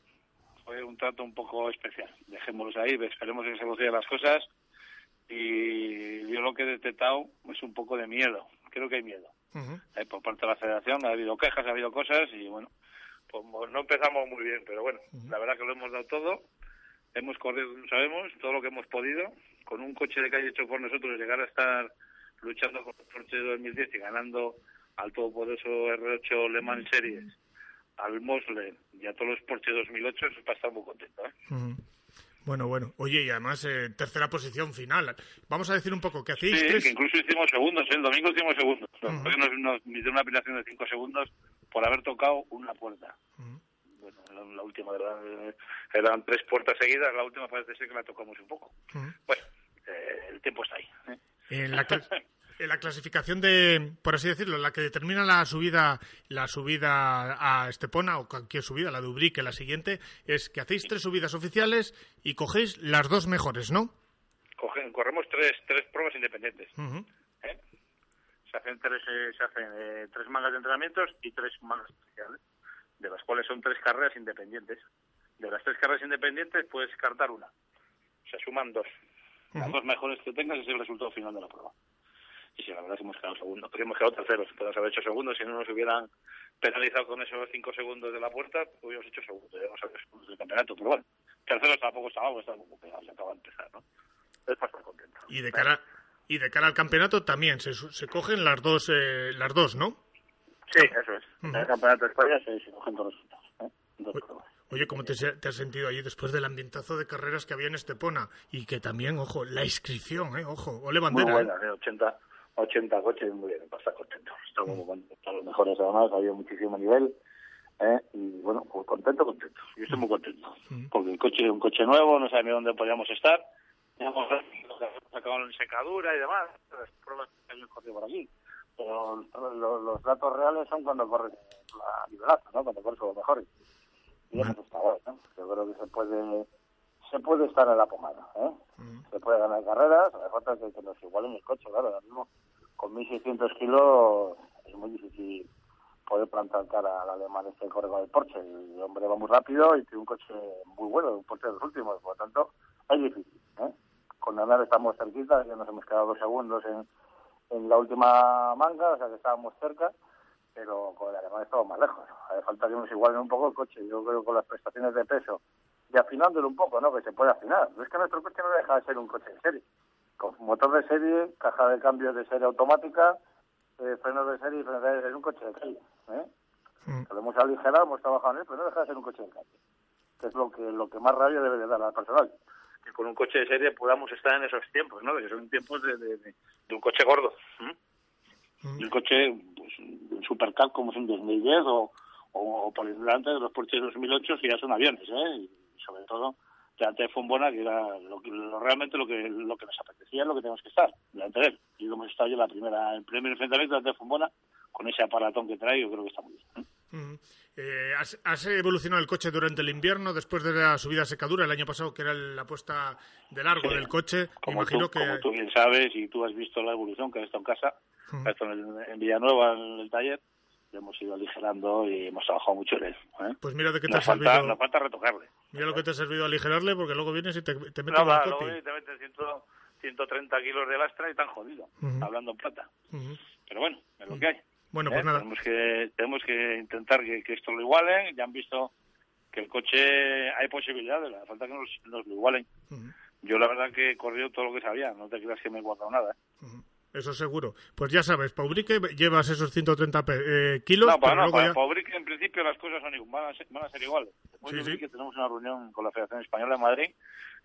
fue un trato un poco especial. Dejémoslos ahí, esperemos que se evolucionen las cosas. Y yo lo que he detectado es un poco de miedo. Creo que hay miedo. Eh, por parte de la federación ha habido quejas, ha habido cosas y bueno, pues no empezamos muy bien, pero bueno, la verdad que lo hemos dado todo, hemos corrido, sabemos, todo lo que hemos podido, con un coche de calle hecho por nosotros, llegar a estar luchando con el Porsche de 2010 y ganando al todopoderoso R8 Le Mans Series, al Mosler y a todos los Porsche 2008, eso estar muy contento. ¿eh? Bueno, bueno. Oye, y además, eh, tercera posición final. Vamos a decir un poco que hacéis Sí, tres... que incluso hicimos segundos, ¿eh? el domingo hicimos segundos. Nos, nos, una apelación de 5 segundos por haber tocado una puerta. Bueno, la, la última, ¿verdad? Eran tres puertas seguidas, la última parece ser que la tocamos un poco. Bueno, eh, el tiempo está ahí. ¿eh? En la, la clasificación de, por así decirlo, la que determina la subida, la subida a Estepona o cualquier subida, la de Ubrique, la siguiente, es que hacéis tres subidas oficiales y cogéis las dos mejores, ¿no? Cogen- corremos tres, tres pruebas independientes. ¿eh? Se hacen tres, eh, se hacen eh, tres mangas de entrenamientos y tres mangas especiales, de las cuales son tres carreras independientes. De las tres carreras independientes puedes descartar una. Se suman dos. Las dos mejores que tengas es el resultado final de la prueba. Y si la verdad es que hemos quedado segundos, hemos quedado terceros, podemos haber hecho segundos, si no nos hubieran penalizado con esos cinco segundos de la puerta, hubiéramos hecho segundos, hubiéramos hecho segundos del campeonato, pero bueno, terceros tampoco estábamos, estábamos muy pegados, se acaba de empezar, ¿no? Es para estar contento. Y de cara y de cara al campeonato también se, se cogen las dos, eh, las dos, ¿no? Sí, eso es. En el campeonato de España se, se cogen todos los resultados. ¿eh? Dos pruebas. Oye, ¿cómo te, has sentido allí después del ambientazo de carreras que había en Estepona? Y que también, ojo, la inscripción, ¿eh? Ojo, ole Muy bandera. ¿eh? buena, ¿eh? 80, 80 coches, muy bien, para estar contento. Estamos muy contentos, los mejores además, había muchísimo nivel. ¿eh? Y bueno, pues contento, contento. Yo estoy muy contento. Porque el coche es un coche nuevo, no sabía dónde podíamos estar. Hemos sacado en secadura y demás, las pruebas que corrido por aquí. Pero los, los datos reales son cuando corres la nivelazo, ¿no? Cuando corres los mejores. Y eso está bueno, ¿no? Yo creo que se puede se puede estar en la pomada, ¿eh? Se puede ganar carreras, hace falta que, que nos igualen el coche, claro, ahora mismo con 1.600 kilos es muy difícil poder plantar cara al alemán este que corre con el Porsche. El hombre va muy rápido y tiene un coche muy bueno, un Porsche de los últimos, por lo tanto es difícil, ¿eh? Con Nanar estamos cerquita, ya nos hemos quedado dos segundos en, en la última manga, o sea que estábamos cerca, pero con el alemán estamos más lejos. Hace falta que nos igualen un poco el coche. Yo creo que con las prestaciones de peso y afinándolo un poco, ¿no? Que se puede afinar. No es que nuestro coche no deja de ser un coche de serie. Con motor de serie, caja de cambios de serie automática, eh, frenos de serie y frenos de aire. Es un coche de calle, ¿eh? Que Lo hemos aligerado, hemos trabajado en él, pero no deja de ser un coche de calle. Que es lo que, lo que más rabia debe de dar al personal. Que con un coche de serie podamos estar en esos tiempos, ¿no? Que son tiempos de, de, de- de un coche gordo. Y un coche, pues, un supercar como es un 2010 o, o, o por delante de los Porsche 2008 que ya son aviones, ¿eh? Y sobre todo delante de Fombona, que era lo, lo- realmente lo que lo que nos apetecía, lo que tenemos que estar, delante de él. Y hemos estado yo la primera, el primer enfrentamiento delante de Fombona, con ese aparatón que trae, yo creo que está muy bien. ¿eh? Ujú. Eh, ¿has, has evolucionado el coche durante el invierno, después de la subida a secadura el año pasado, que era la puesta de largo Sí. del coche? Como imagino tú, que... como tú bien sabes y tú has visto la evolución que has estado en casa, has estado en, en Villanueva, en el taller, hemos ido aligerando y hemos trabajado mucho en él. ¿eh? Pues mira de qué te nos, ha falta, servido. nos falta retocarle. Mira lo que te ha servido aligerarle, porque luego vienes y te, te metes Nada, un luego copy. te meten 100, 130 kilos de lastra y tan jodido, Ujú. hablando en plata. Ujú. Pero bueno, es lo que hay. Bueno, ¿eh? pues nada. Tenemos que, tenemos que intentar que, que esto lo igualen. Ya han visto que el coche hay posibilidades, la falta que nos, nos lo igualen. Yo la verdad que he corrido todo lo que sabía, no te creas que me he guardado nada. ¿eh? Eso seguro. Pues ya sabes, Paubrique llevas esos 130 pe- eh, kilos, No, para, pero no, luego para ya... Fabric en principio las cosas son, van, a ser, van a ser iguales. Después Sí, sí. Tenemos una reunión con la Federación Española de Madrid,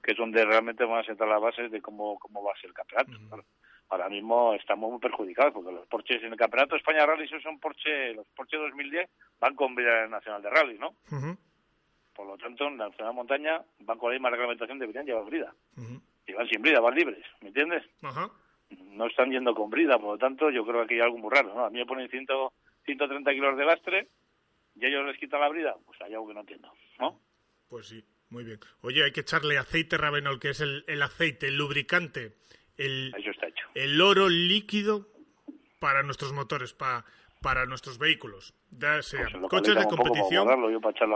que es donde realmente van a sentar las bases de cómo, cómo va a ser el campeonato. Ahora mismo estamos muy perjudicados porque los Porsches en el campeonato de España Rally son Porsche, los Porsche 2010 van con vida nacional de rally, ¿no? Ujú, Por lo tanto, en la Nacional Montaña van con la misma reglamentación, deberían llevar brida. ujú. Y van sin brida, van libres, ¿me entiendes? Ajá. No están yendo con brida, por lo tanto, yo creo que hay algo muy raro, ¿no? A mí me ponen 100, 130 kilos de lastre y ellos les quitan la brida, pues hay algo que no entiendo, ¿no? Pues sí, muy bien. Oye, hay que echarle aceite Ravenol, que es el, el aceite, el lubricante, el, Eso está hecho. el oro líquido para nuestros motores, pa- para nuestros vehículos, ya sea Pues lo coches de competición,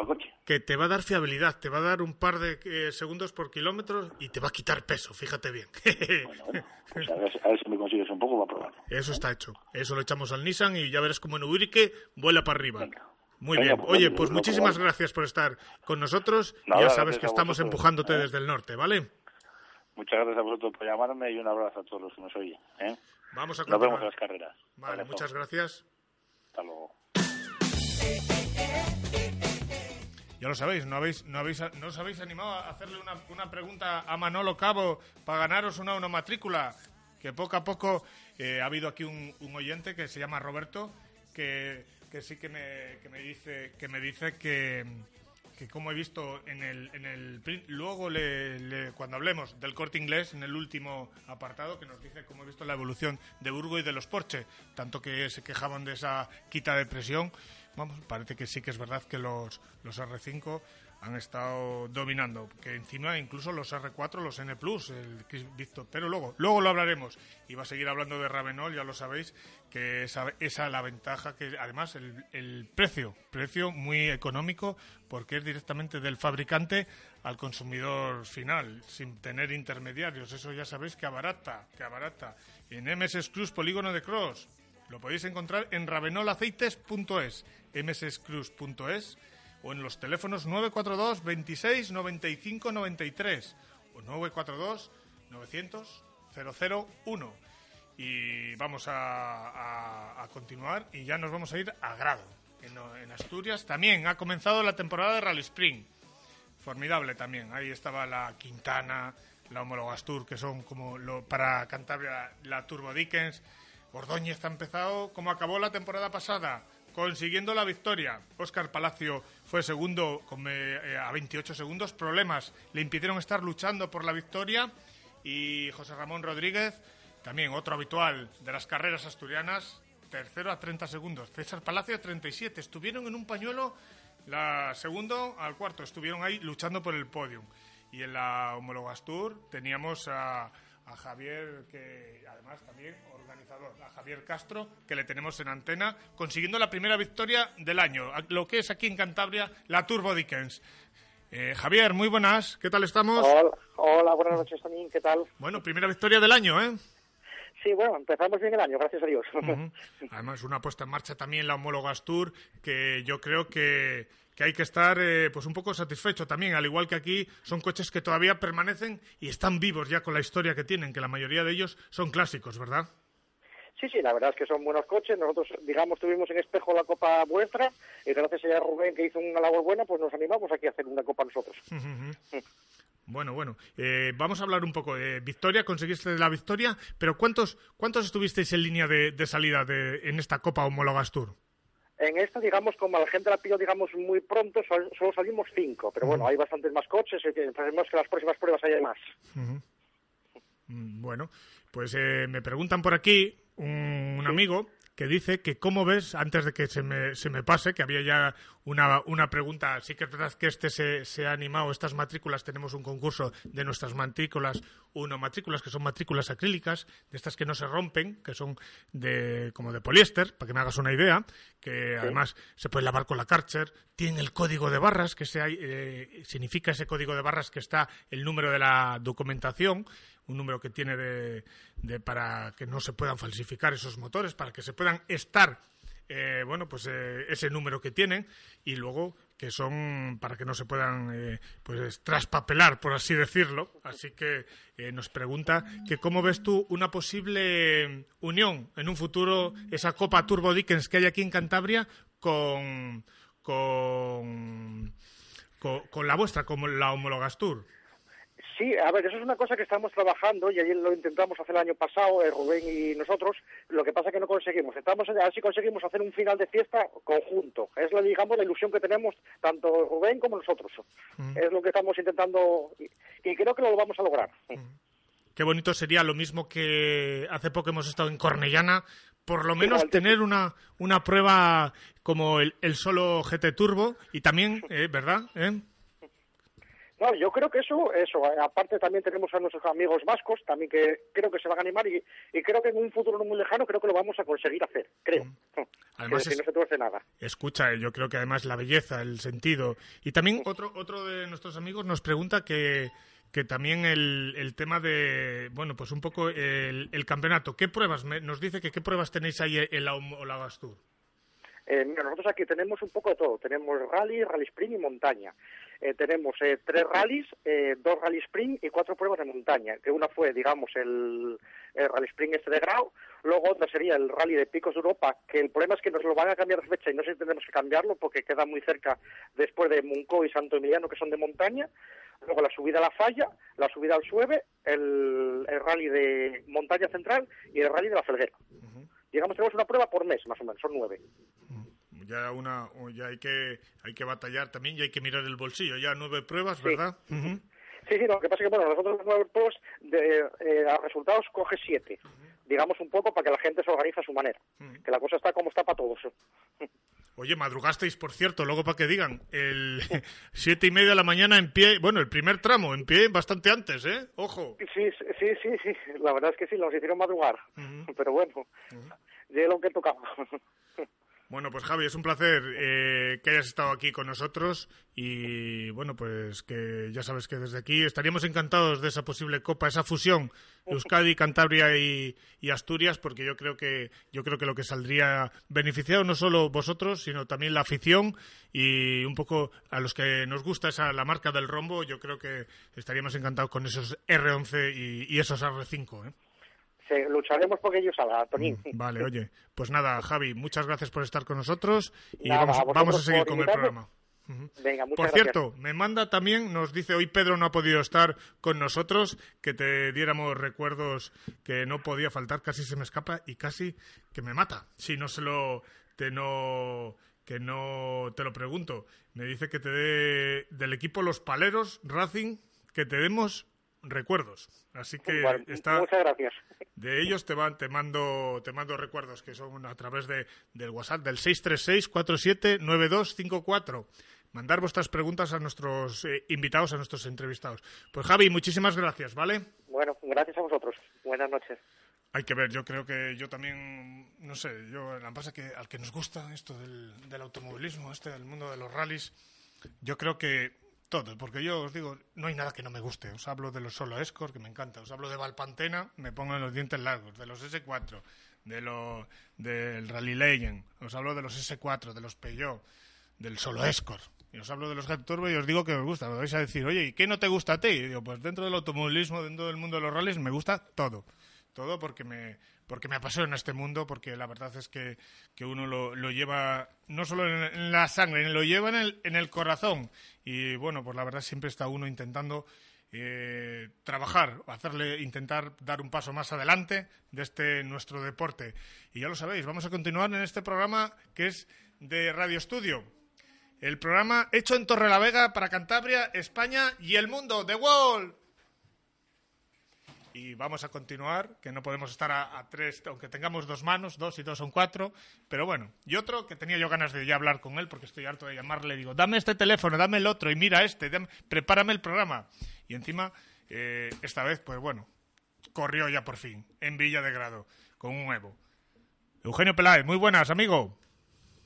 coche. que te va a dar fiabilidad, te va a dar un par de eh, segundos por kilómetro y te va a quitar peso, fíjate bien. Pues a, ver, a ver si me consigues un poco para probar. Eso está hecho. Eso lo echamos al Nissan y ya verás como en Ubrique vuela para arriba. Muy Venga, bien. pues, Oye, pues muchísimas gracias por estar con nosotros. Nada, ya sabes que estamos vosotros, empujándote ¿eh? desde el norte, ¿vale? Muchas gracias a vosotros por llamarme y un abrazo a todos los que nos oyen. ¿eh? Vamos a Nos vemos continuar. en las carreras. Vale, muchas gracias. Ya lo sabéis, no habéis, no habéis, no os habéis animado a hacerle una, pregunta a Manolo Cabo para ganaros una, una matrícula. Que poco a poco eh, ha habido aquí un, un oyente que se llama Roberto que, que sí que me, que me dice que me dice que, que como he visto en el, en el luego le- cuando hablemos del corte inglés, en el último apartado, que nos dice cómo he visto la evolución de Burgo y de los Porsche, tanto que se quejaban de esa quita de presión, vamos, parece que sí que es verdad que los, los R5 han estado dominando, que encima incluso los R4, los N Plus, el Victor, pero luego, luego lo hablaremos. Y va a seguir hablando de Ravenol, ya lo sabéis, que esa, esa la ventaja que además el, precio, precio muy económico porque es directamente del fabricante al consumidor final, sin tener intermediarios, eso ya sabéis que abarata, que abarata. En MS Exclus Polígono de Cross, lo podéis encontrar en ravenolaceites.es, msexclus.es o en los teléfonos 942 26 95 93 o 942 900 001. Y vamos a, continuar y ya nos vamos a ir a Grado. En, Asturias también ha comenzado la temporada de Rally Spring. Formidable también. Ahí estaba la Quintana, la Homólogas Tour, que son como lo, para Cantabria la Turbo Dickens. Ordóñez ha empezado como acabó la temporada pasada, consiguiendo la victoria. Óscar Palacio fue segundo eh, eh, a 28 segundos. Problemas le impidieron estar luchando por la victoria. Y José Ramón Rodríguez, también otro habitual de las carreras asturianas, tercero a 30 segundos. César Palacio 37. Estuvieron en un pañuelo la segundo al cuarto. Estuvieron ahí luchando por el podium. Y en la Homólogas Tour teníamos a, a Javier, que además también organizador, a Javier Castro, que le tenemos en antena, consiguiendo la primera victoria del año, lo que es aquí en Cantabria la Turbo Dickens. Eh, Javier, muy buenas, ¿qué tal estamos? Hola, hola, buenas noches también, ¿qué tal? Bueno, primera victoria del año, ¿eh? Sí, bueno, empezamos bien el año, gracias a Dios. Ujú. Además, una puesta en marcha también la Homólogas Tour, que yo creo que, que hay que estar eh, pues un poco satisfecho también, al igual que aquí son coches que todavía permanecen y están vivos ya con la historia que tienen, que la mayoría de ellos son clásicos, ¿verdad? Sí, sí, la verdad es que son buenos coches. Nosotros, digamos, tuvimos en espejo la copa vuestra y gracias a Rubén que hizo una labor buena, pues nos animamos aquí a hacer una copa nosotros. Bueno, bueno, eh, vamos a hablar un poco de victoria, conseguiste la victoria, pero ¿cuántos, cuántos estuvisteis en línea de, de salida de, en esta Copa Homólogas Tour? En esta, digamos, como la gente la pidió, digamos, muy pronto, sol- solo salimos cinco. Pero bueno, hay bastantes más coches esperemos que las próximas pruebas haya más. Mm, Bueno, pues eh, me preguntan por aquí un, un amigo que dice que cómo ves, antes de que se me, se me pase, que había ya una, una pregunta, sí que es verdad que este se, se ha animado, estas matrículas, tenemos un concurso de nuestras matrículas, uno matrículas que son matrículas acrílicas, de estas que no se rompen, que son de como de poliéster, para que me hagas una idea, que además se puede lavar con la Karcher, tiene el código de barras, que se, eh, significa ese código de barras que está el número de la documentación, un número que tiene de, de- para que no se puedan falsificar esos motores, para que se puedan estar, eh, bueno, pues eh, ese número que tienen y luego que son para que no se puedan, eh, pues traspapelar, por así decirlo. Así que eh, nos pregunta que cómo ves tú una posible unión en un futuro esa Copa Turbo Dickens que hay aquí en Cantabria con con con, con la vuestra, como la Homologas Tour. Sí, a ver, eso es una cosa que estamos trabajando y ayer lo intentamos hacer el año pasado, eh, Rubén y nosotros. Lo que pasa es que no conseguimos. Estamos a ver si conseguimos hacer un final de fiesta conjunto. Es la, digamos, la ilusión que tenemos tanto Rubén como nosotros. Es lo que estamos intentando y, y creo que lo vamos a lograr. Qué bonito sería lo mismo que hace poco hemos estado en Cornellana, por lo menos tener una, una prueba como el, el solo GT Turbo y también, eh, ¿verdad? ¿Eh? No, yo creo que eso, eso. eh, Aparte también tenemos a nuestros amigos vascos, también que creo que se van a animar y, y creo que en un futuro no muy lejano creo que lo vamos a conseguir hacer, creo. Además que, es- si no se tuerce nada. Escucha, eh, yo creo que además la belleza, el sentido. Y también otro, otro de nuestros amigos nos pregunta que, que también el, el tema de, bueno, pues un poco el, el campeonato. ¿Qué pruebas? Me- nos dice que qué pruebas tenéis ahí en la Homologas Tour. Eh, mira, nosotros aquí tenemos un poco de todo. Tenemos rally, rally sprint y montaña. Eh, tenemos eh, tres rallies, eh, dos rally sprint y cuatro pruebas de montaña. Que una fue, digamos, el, el rally sprint este de Grau. Luego otra sería el rally de Picos de Europa, que el problema es que nos lo van a cambiar de fecha y no sé si tendremos que cambiarlo porque queda muy cerca después de Muncó y Santo Emiliano, que son de montaña. Luego la subida a la falla, la subida al Sueve, el, el rally de montaña central y el rally de la Felguera. Digamos, tenemos una prueba por mes, más o menos, son nueve. Ya una, ya hay que, hay que batallar también y hay que mirar el bolsillo. Ya nueve pruebas, ¿verdad? Ujú. Sí, sí, lo que pasa es que, bueno, nosotros nueve pros, de, eh, a resultados coge siete. Digamos un poco para que la gente se organice a su manera. Que la cosa está como está para todos. Oye, madrugasteis, por cierto, luego para que digan, el siete y media de la mañana en pie, bueno, el primer tramo en pie bastante antes, ¿eh? Ojo. Sí, sí, sí, sí. La verdad es que sí, nos hicieron madrugar. Pero bueno, de lo que tocaba. Bueno, pues Javi, es un placer eh, que hayas estado aquí con nosotros y bueno, pues que ya sabes que desde aquí estaríamos encantados de esa posible copa, esa fusión Euskadi, Cantabria y, Asturias, porque yo creo que yo creo que lo que saldría beneficiado no solo vosotros, sino también la afición y un poco a los que nos gusta esa la marca del rombo, yo creo que estaríamos encantados con esos R11 y, y esos R5, ¿eh? Se- lucharemos porque ellos salga, Tonín. Vale, oye, pues nada, Javi, muchas gracias por estar con nosotros y Nada, vamos, a vosotros vamos a seguir con el programa. Venga, muchas Por gracias. cierto, me manda también, nos dice hoy Pedro no ha podido estar con nosotros, que te diéramos recuerdos que no podía faltar, casi se me escapa y casi que me mata. Si no se lo, te no, que no te lo pregunto. Me dice que te dé del equipo Los Paleros Racing, que te demos recuerdos. Así que Bueno, está Muchas gracias. de ellos te van, te mando, te mando recuerdos que son a través de, del WhatsApp del 636-479254. Mandar vuestras preguntas a nuestros eh, invitados, a nuestros entrevistados. Pues Javi, muchísimas gracias, ¿vale? Bueno, gracias a vosotros. Buenas noches. Hay que ver, yo creo que yo también, no sé, yo la pasa que al que nos gusta esto del, del automovilismo, este del mundo de los rallies, yo creo que todo, porque yo os digo, no hay nada que no me guste. Os hablo de los solo escort, que me encanta. Os hablo de Valpantena, me pongo en los dientes largos. De los S4, de lo, del Rally Legend. Os hablo de los S4, de los Peugeot, del solo escort. Y os hablo de los Gat Turbo y os digo que os gusta. Me vais a decir, oye, ¿y qué no te gusta a ti? Y digo, pues dentro del automovilismo, dentro del mundo de los rallies, me gusta todo todo porque me porque me apasiona este mundo porque la verdad es que, que uno lo, lo lleva no solo en, la sangre lo lleva en el, en el corazón. Y bueno pues la verdad siempre está uno intentando eh, trabajar hacerle intentar dar un paso más adelante de este nuestro deporte. Y ya lo sabéis vamos a continuar en este programa que es de Radio Estudio. El programa hecho en Torrelavega para Cantabria España y el mundo The World y vamos a continuar, que no podemos estar a, a tres, aunque tengamos dos manos, dos y dos son cuatro, pero bueno. Y otro que tenía yo ganas de ya hablar con él, porque estoy harto de llamarle, digo, dame este teléfono, dame el otro, y mira este, dame- prepárame el programa. Y encima, eh, esta vez, pues bueno, corrió ya por fin, en Villa de Grado, con un Evo. Eugenio Peláez, muy buenas, amigo.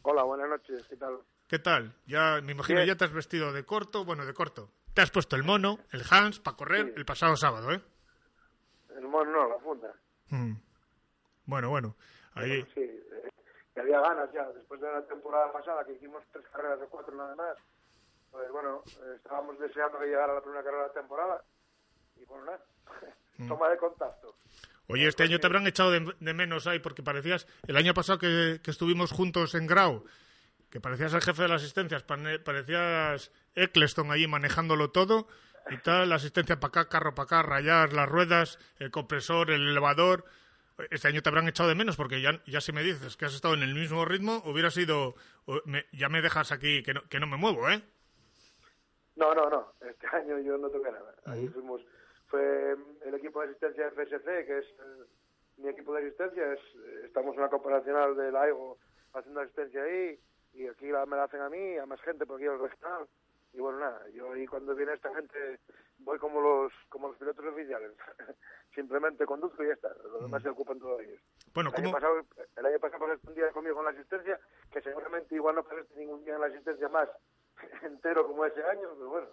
Hola, buenas noches, ¿qué tal? ¿Qué tal? Ya me imagino Bien. ya te has vestido de corto, bueno, de corto. Te has puesto el mono, el Hans, para correr el pasado sábado, ¿eh? El mono no, la funda. Mm. Bueno, bueno. Ahí, Sí, eh, había ganas ya, después de la temporada pasada, que hicimos tres carreras o cuatro nada más, pues bueno, eh, estábamos deseando que llegara la primera carrera de la temporada, y bueno, nada, Mm. toma de contacto. Oye, este año te habrán echado de, de menos ahí porque parecías, el año pasado que, que estuvimos juntos en Grau, que parecías el jefe de las asistencias, parecías Eccleston allí manejándolo todo y tal, la asistencia para acá, carro para acá, rayar las ruedas, el compresor, el elevador. Este año te habrán echado de menos porque ya, ya si me dices que has estado en el mismo ritmo, hubiera sido, me- ya me dejas aquí que no, que no me muevo, ¿eh? No, no, no, este año yo no toqué nada. Ahí fuimos, fue el equipo de asistencia FSC, que es eh, mi equipo de asistencia, es, estamos en la Copa Nacional del AIGO haciendo asistencia ahí, y aquí la, me la hacen a mí, a más gente por aquí al regional. Y bueno, nada, yo ahí cuando viene esta gente voy como los como los pilotos oficiales. Simplemente conduzco y ya está. Los demás se ocupan todos ellos. Bueno, el, año ¿cómo- pasado, el año pasado pasaste un día conmigo en la asistencia, que seguramente igual no pasaste ningún día en la asistencia más entero como ese año, pero bueno,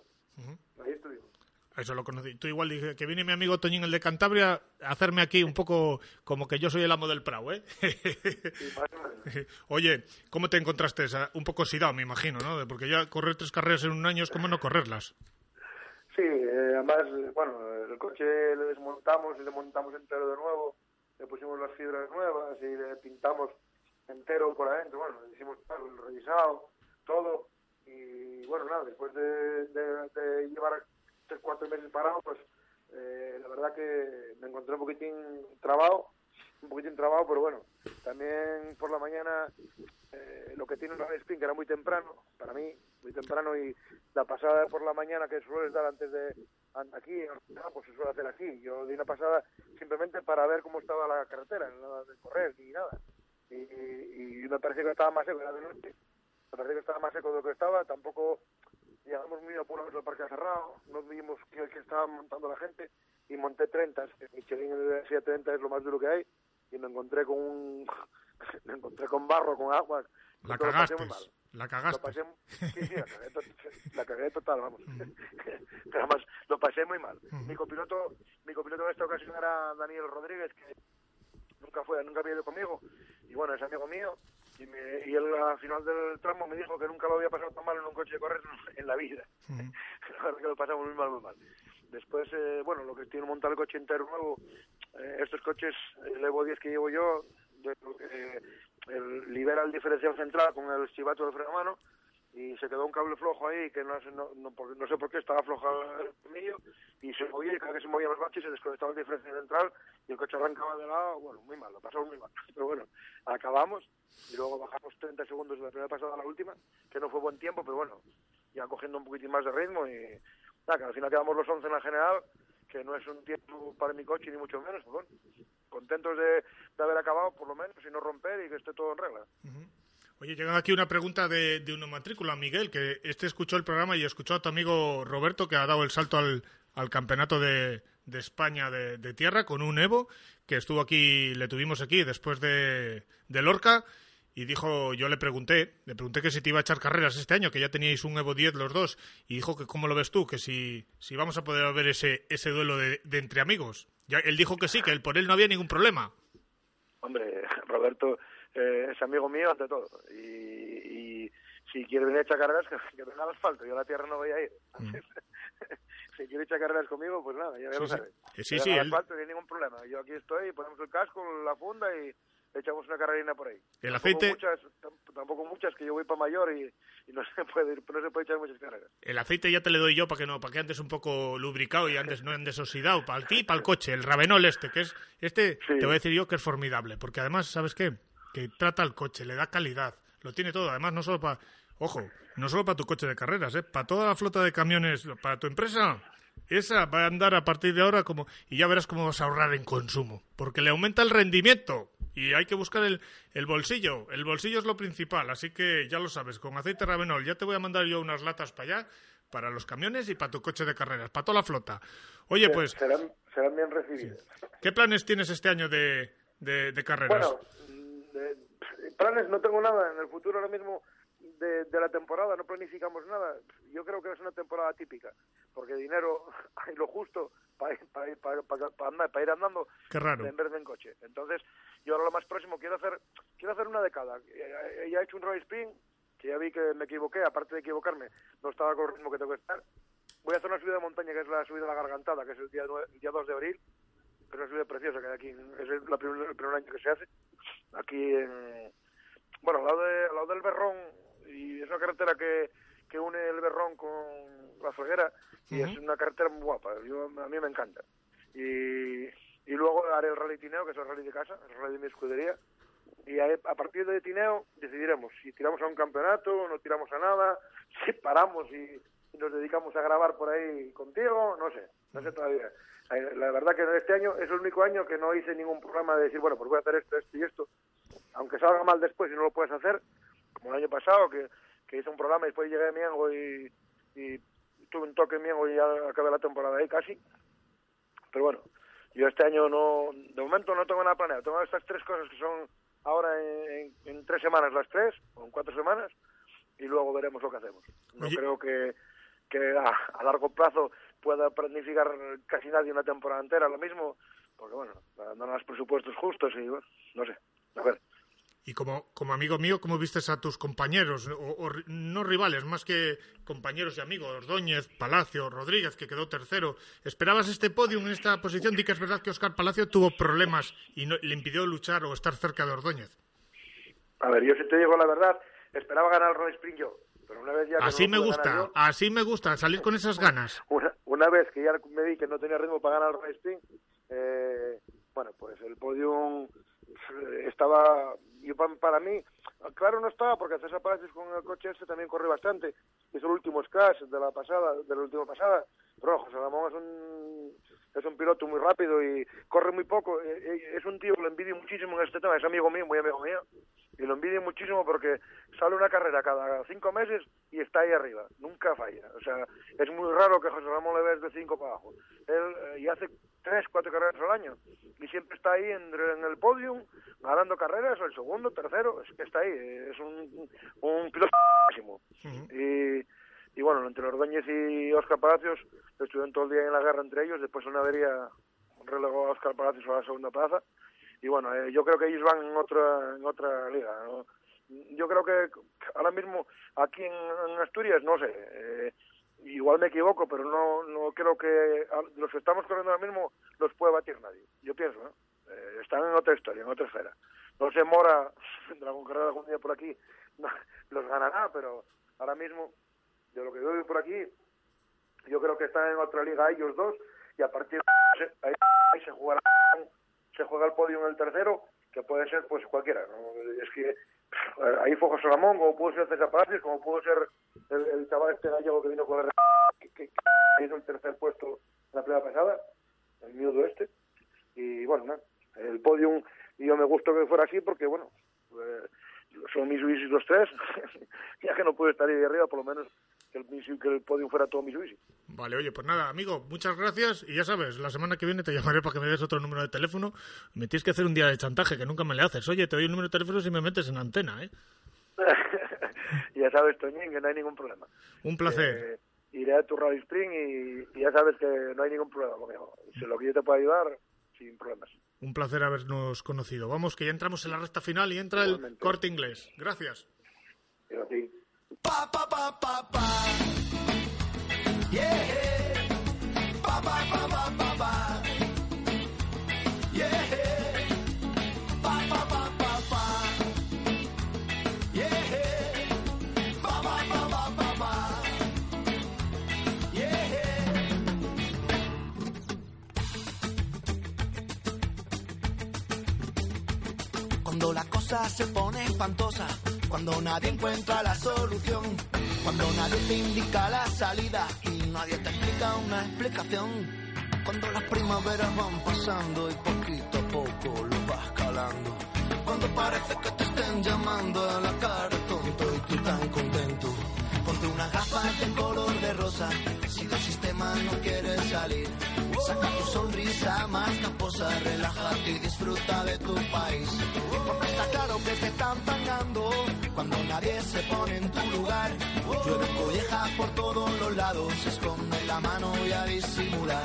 ahí estuvimos. Eso lo conocí. Tú igual dije que viene mi amigo Toñín, el de Cantabria, a hacerme aquí un poco como que yo soy el amo del Prau, ¿eh? Oye, ¿cómo te encontraste? Un poco oxidado, me imagino, ¿no? Porque ya correr tres carreras en un año es como no correrlas. Sí, eh, además, bueno, el coche le desmontamos y le montamos entero de nuevo, le pusimos las fibras nuevas y le pintamos entero por adentro, bueno, le hicimos todo, el revisado, todo, y bueno, nada, después de, de- de llevar tres, cuatro meses parado, pues eh, la verdad que me encontré un poquitín trabado, un poquitín trabado, pero bueno, también por la mañana eh, lo que tiene un rally sprint que era muy temprano, para mí, muy temprano, y la pasada por la mañana que sueles dar antes de aquí, pues se suele hacer así. Yo di una pasada simplemente para ver cómo estaba la carretera, nada correr ni nada. Y, y, me parece que estaba más seco, era de noche, me parece que estaba más seco de lo que estaba, tampoco llegamos muy apurados al parque cerrado, no vimos que estaba montando la gente y monté 30, que Michelin decía 30 es lo más duro que hay y me encontré con un me encontré con barro, con agua. La Lo pasé cagaste. muy mal. La Lo cagaste. pasé, sí, sí, la cagué, la cagué total, vamos. Pero además lo pasé muy mal. Mi copiloto, mi copiloto en esta ocasión era Daniel Rodríguez, que nunca fue, nunca había ido conmigo. Y bueno, es amigo mío. Y, me, y él al final del tramo me dijo que nunca lo había pasado tan mal en un coche de correr en la vida. La verdad que lo pasamos muy mal, muy mal. Después, eh, bueno, lo que tiene montado el coche entero nuevo, eh, estos coches, el Evo 10 que llevo yo, de- eh, el- libera el diferencial central con el chivato del freno a mano y se quedó un cable flojo ahí que no no, no, no sé por qué estaba flojo el tornillo y se movía y cada vez que se movían los baches se desconectaba el diferencial central y el coche arrancaba de lado, bueno, muy mal, lo pasamos muy mal. Pero bueno, acabamos y luego bajamos 30 segundos de la primera pasada a la última, que no fue buen tiempo, pero bueno, ya cogiendo un poquitín más de ritmo y nada, que al final quedamos los 11 en la general, que no es un tiempo para mi coche ni mucho menos, pues bueno, contentos de, de haber acabado por lo menos y no romper y que esté todo en regla. Oye, llega aquí una pregunta de, de una matrícula, Miguel, que este escuchó el programa y escuchó a tu amigo Roberto, que ha dado el salto al, al campeonato de, de España de, tierra con un Evo, que estuvo aquí, le tuvimos aquí después de, de Lorca, y dijo, yo le pregunté, le pregunté que si te iba a echar carreras este año, que ya teníais un Evo 10 los dos, y dijo que cómo lo ves tú, que si, si vamos a poder ver ese, ese duelo de, de entre amigos. Ya, él dijo que sí, que él, por él no había ningún problema. Hombre, Roberto eh, es amigo mío ante todo. Y, y si quiere venir a echar carreras, que, que venga al asfalto. Yo a la tierra no voy a ir. si quiere echar carreras conmigo, pues nada, ya Sí, lo sí. sí, al asfalto, no hay ningún problema. Yo aquí estoy, ponemos el casco, la funda y echamos una carrerina por ahí. El Tampoco aceite- Muchas, tam- tampoco muchas, que yo voy para mayor y, y no se puede ir, no se puede echar muchas carreras. El aceite ya te le doy yo para que no, para que andes un poco lubricado y andes no andes oxidado. Para ti y para el coche, el Ravenol este, que es, este te voy a decir yo que es formidable, porque además, ¿sabes qué? Que trata al coche, le da calidad, lo tiene todo. Además, no solo para, ojo, no solo para tu coche de carreras, ¿eh? Para toda la flota de camiones, para tu empresa, esa va a andar a partir de ahora como, y ya verás cómo vas a ahorrar en consumo, porque le aumenta el rendimiento. Y hay que buscar el, el bolsillo. El bolsillo es lo principal, así que ya lo sabes, con aceite Ravenol ya te voy a mandar yo unas latas para allá, para los camiones y para tu coche de carreras, para toda la flota. Oye, pues, Serán, serán bien recibidas. ¿qué planes tienes este año de, de, de carreras? Bueno, de- planes no tengo nada en el futuro ahora mismo de, de la temporada, no planificamos nada. Yo creo que es una temporada típica, porque dinero hay lo justo para ir, para ir, para, para- para andar- para ir andando Qué raro. en vez de en coche. Entonces, yo ahora lo más próximo quiero hacer quiero hacer una decada. Eh, Ya he hecho un rally sprint, que ya vi que me equivoqué, aparte de equivocarme, no estaba con el ritmo que tengo que estar. Voy a hacer una subida de montaña, que es la subida de la Gargantada, que es el día, el día 2 de abril, que es una subida preciosa que hay aquí, es el, la primer- el primer año que se hace, aquí en, bueno, al lado, de- al lado del Berrón, y es una carretera que, que une el Berrón con la Folguera, y es una carretera muy guapa, yo, a mí me encanta. Y, y luego haré el rally Tineo, que es el rally de casa, el rally de mi escudería, y ahí, a partir de Tineo decidiremos si tiramos a un campeonato, no tiramos a nada, si paramos y nos dedicamos a grabar por ahí contigo, no sé, no sé todavía. Eh, La verdad que este año es el único año que no hice ningún programa de decir, bueno, pues voy a hacer esto, esto y esto, aunque salga mal después y no lo puedes hacer, como el año pasado, que, que hice un programa y después llegué a Miengo y, y tuve un toque en Miengo y ya acabé la temporada ahí casi. Pero bueno, yo este año no, de momento no tengo nada planeado. Tengo estas tres cosas que son ahora en, en- en tres semanas las tres, o en cuatro semanas, y luego veremos lo que hacemos. No Oye. creo que, que a, a largo plazo pueda planificar casi nadie una temporada entera lo mismo, porque bueno, dan los presupuestos justos y bueno, no sé. A ver. Y como, como amigo mío, ¿cómo vistes a tus compañeros? O, no rivales, más que compañeros y amigos. Ordóñez, Palacio, Rodríguez, que quedó tercero. ¿Esperabas este podium en esta posición? Di que es verdad que Oscar Palacio tuvo problemas y no- le impidió luchar o estar cerca de Ordóñez. A ver, yo si te digo la verdad, esperaba ganar el Rally Sprint yo, pero una vez ya no Así me gusta, yo, así me gusta, salir con esas ganas. una, una vez que ya me vi que no tenía ritmo para ganar el Sprint, eh, Bueno, pues el podium eh, estaba, yo pa- para mí, claro no estaba porque César Palacios con el coche este también corre bastante, hizo el último Scash de la pasada, de la última pasada, pero José Ramón es un, es un piloto muy rápido y corre muy poco, eh, eh, es un tío que lo envidio muchísimo en este tema, es amigo mío, muy amigo mío, y lo envidio muchísimo porque sale una carrera cada cinco meses y está ahí arriba, nunca falla. O sea, es muy raro que José Ramón le veas de cinco para abajo. Él eh, y hace tres, cuatro carreras al año y siempre está ahí en, en el podium, ganando carreras, el segundo, tercero, es que está ahí, es un, un piloto máximo. Y, y bueno, entre Ordóñez y Oscar Palacios estuvieron todo el día en la guerra entre ellos, después una avería relegó a Oscar Palacios a la segunda plaza y bueno, eh, yo creo que ellos van en otra en otra liga. ¿no? Yo creo que ahora mismo aquí en, Asturias, no sé, eh, igual me equivoco, pero no no creo que a- los que estamos corriendo ahora mismo los puede batir nadie. Yo pienso. Eh, están en otra historia, en otra esfera. No sé, Mora con carrera algún día por aquí, los ganará, pero ahora mismo, de lo que veo por aquí, yo creo que están en otra liga ellos dos y a partir de ahí, ahí se jugará se juega el podio en el tercero que puede ser pues cualquiera ¿no? es que ahí fue José Ramón como pudo ser César Palacios como pudo ser el, el chaval este gallego que vino con el que, que- que hizo el tercer puesto en la primera pasada el miudo este y bueno ¿no? el podium yo me gustó que fuera así porque bueno eh, son Mitsubishi los tres ya que no puede estar ahí arriba por lo menos que el, que el podium fuera todo Mitsubishi Vale, oye, pues nada, amigo, muchas gracias. Y ya sabes, la semana que viene te llamaré para que me des otro número de teléfono. Me tienes que hacer un día de chantaje, que nunca me le haces. Oye, te doy el número de teléfono si me metes en antena, ¿eh? ya sabes, Toñín, que no hay ningún problema. Un placer. Eh, iré a tu Rally Spring y, y ya sabes que no hay ningún problema conmigo. Si lo que yo te puedo ayudar, sin problemas. Un placer habernos conocido. Vamos, que ya entramos en la recta final y entra el corte inglés. Gracias. A ti. Pa pa pa pa pa. Yeah. Pa pa pa pa pa pa. Yeah. Pa pa pa pa pa. Yeah. Pa pa pa pa pa pa. Yeah. Cuando la cosa se pone espantosa, cuando nadie encuentra la solución, cuando nadie te indica la salida y nadie te explica una explicación, cuando las primaveras van pasando y poquito a poco lo vas calando, cuando parece que te estén llamando a la cara tonto y tú tan contento, ponte unas gafas de color de rosa, si del sistema no quieres salir, saca tu sonrisa más caposa, relájate y disfruta de tu país. Porque está claro que te están pagando cuando nadie se pone en tu lugar. Llueve collejas por todos los lados, esconde la mano y a disimular.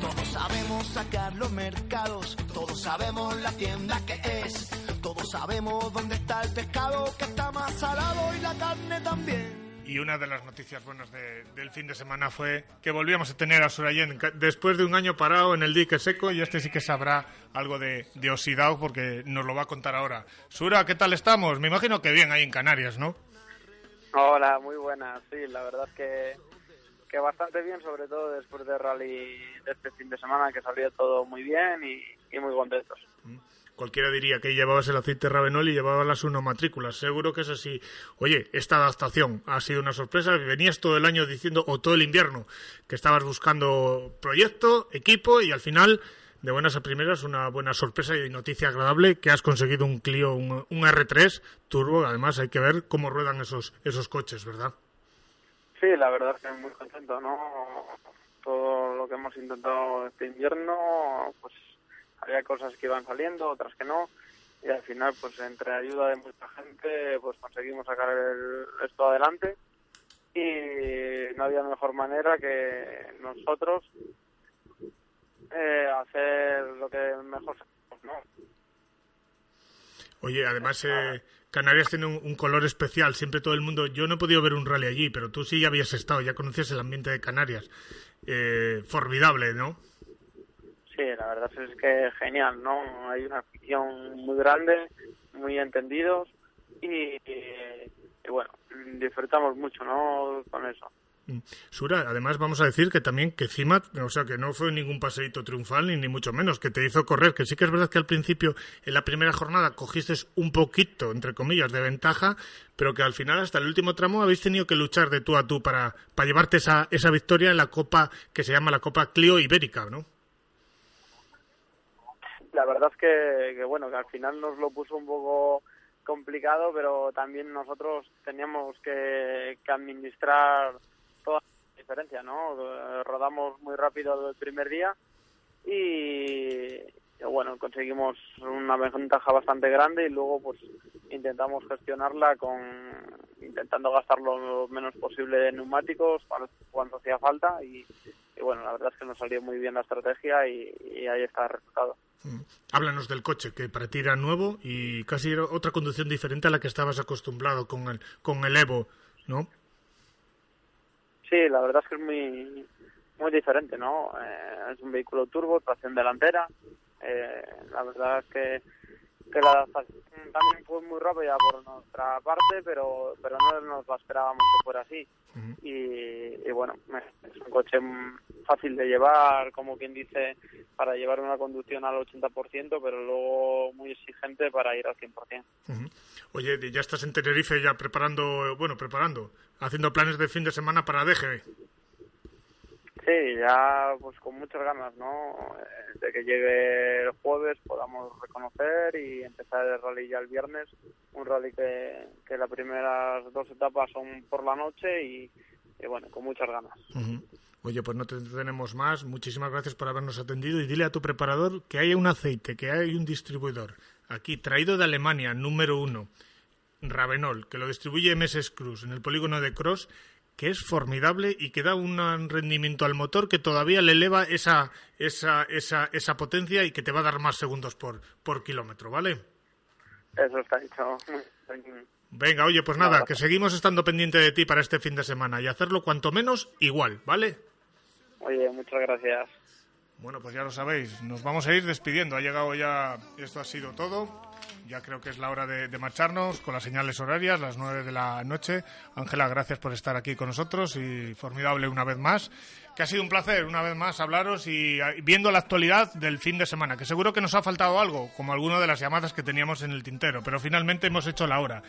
Todos sabemos sacar los mercados, todos sabemos la tienda que es, todos sabemos dónde está el pescado que está más salado y la carne también. Y una de las noticias buenas de- del fin de semana fue que volvíamos a tener a Surayen después de un año parado en el dique seco y este sí que sabrá algo de, de oxidado porque nos lo va a contar ahora. Sura, ¿qué tal estamos? Me imagino que bien ahí en Canarias, ¿no? Hola, muy buenas. Sí, la verdad es que, que bastante bien, sobre todo después del rally de este fin de semana, que salió todo muy bien y, y muy contentos. Cualquiera diría que llevabas el aceite Ravenol y llevabas las uno matrículas. Seguro que es así. Oye, esta adaptación ha sido una sorpresa. Venías todo el año diciendo, o todo el invierno, que estabas buscando proyecto, equipo y al final, de buenas a primeras, una buena sorpresa y noticia agradable que has conseguido un Clio, un, un R3 turbo. Además, hay que ver cómo ruedan esos, esos coches, ¿verdad? Sí, la verdad que muy contento, ¿no? Todo lo que hemos intentado este invierno, pues había cosas que iban saliendo, otras que no. Y al final, pues entre ayuda de mucha gente, pues conseguimos sacar el- esto adelante. Y no había mejor manera que nosotros eh, hacer lo que mejor sabemos, ¿no? Oye, además, eh, Canarias tiene un, color especial. Siempre todo el mundo. Yo no he podido ver un rally allí, pero tú sí ya habías estado, ya conocías el ambiente de Canarias. Eh, formidable, ¿no? Sí, la verdad es que genial, ¿no? Hay una afición muy grande, muy entendidos y, bueno, disfrutamos mucho, ¿no? Con eso. Sura, además vamos a decir que también que Cimat, o sea, que no fue ningún paseíto triunfal ni, ni mucho menos, que te hizo correr, que sí que es verdad que al principio, en la primera jornada, cogiste un poquito, entre comillas, de ventaja, pero que al final, hasta el último tramo, habéis tenido que luchar de tú a tú para, para llevarte esa, esa victoria en la Copa que se llama la Copa Clio Ibérica, ¿no? La verdad es que, que bueno, que al final nos lo puso un poco complicado, pero también nosotros teníamos que, que administrar toda la diferencia, ¿no? Eh, Rodamos muy rápido el primer día y, bueno, conseguimos una ventaja bastante grande y luego pues intentamos gestionarla con intentando gastar lo menos posible de neumáticos cuando, cuando hacía falta y, y bueno, la verdad es que nos salió muy bien la estrategia y, y ahí está el resultado. Háblanos del coche, que para ti era nuevo y casi era otra conducción diferente a la que estabas acostumbrado con el, con el Evo, ¿no? Sí, la verdad es que es muy muy diferente, ¿no? Eh, es un vehículo turbo, tracción delantera. Eh, la verdad es que, que la adaptación también fue muy rápida por nuestra parte, pero pero no nos la esperábamos que fuera así. y, y bueno, es un coche fácil de llevar, como quien dice, para llevar una conducción al 80%, pero luego muy exigente para ir al 100%. Ujú. Oye, ya estás en Tenerife ya preparando, bueno, preparando, haciendo planes de fin de semana para DGB. Sí, ya pues con muchas ganas, ¿no? Eh, De que llegue el jueves podamos reconocer y empezar el rally ya el viernes. Un rally que, las primeras dos etapas son por la noche y, bueno, con muchas ganas. Ujú. Oye, pues no te tenemos más. Muchísimas gracias por habernos atendido y dile a tu preparador que hay un aceite, que hay un distribuidor aquí traído de Alemania, número uno, Ravenol, que lo distribuye MS Cruz en el polígono de Cross, que es formidable y que da un rendimiento al motor que todavía le eleva esa, esa, esa, esa potencia y que te va a dar más segundos por, por kilómetro, ¿vale? Eso está dicho. Venga, oye, pues nada, que seguimos estando pendiente de ti para este fin de semana y hacerlo cuanto menos igual, ¿vale? Oye, muchas gracias. Bueno, pues ya lo sabéis, nos vamos a ir despidiendo. Ha llegado ya, esto ha sido todo. Ya creo que es la hora de, marcharnos con las señales horarias, las nueve de la noche. Ángela, gracias por estar aquí con nosotros y formidable una vez más. Que ha sido un placer una vez más hablaros y viendo la actualidad del fin de semana, que seguro que nos ha faltado algo, como alguna de las llamadas que teníamos en el tintero, pero finalmente hemos hecho la hora.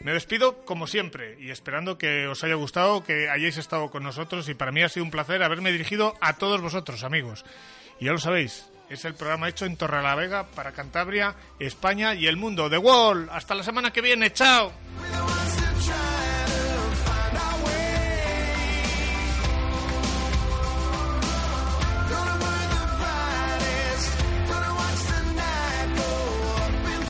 Me despido como siempre y esperando que os haya gustado, que hayáis estado con nosotros y para mí ha sido un placer haberme dirigido a todos vosotros, amigos. Y ya lo sabéis, es el programa hecho en Torrelavega para Cantabria, España y el mundo. The Wall. Hasta la semana que viene. Chao.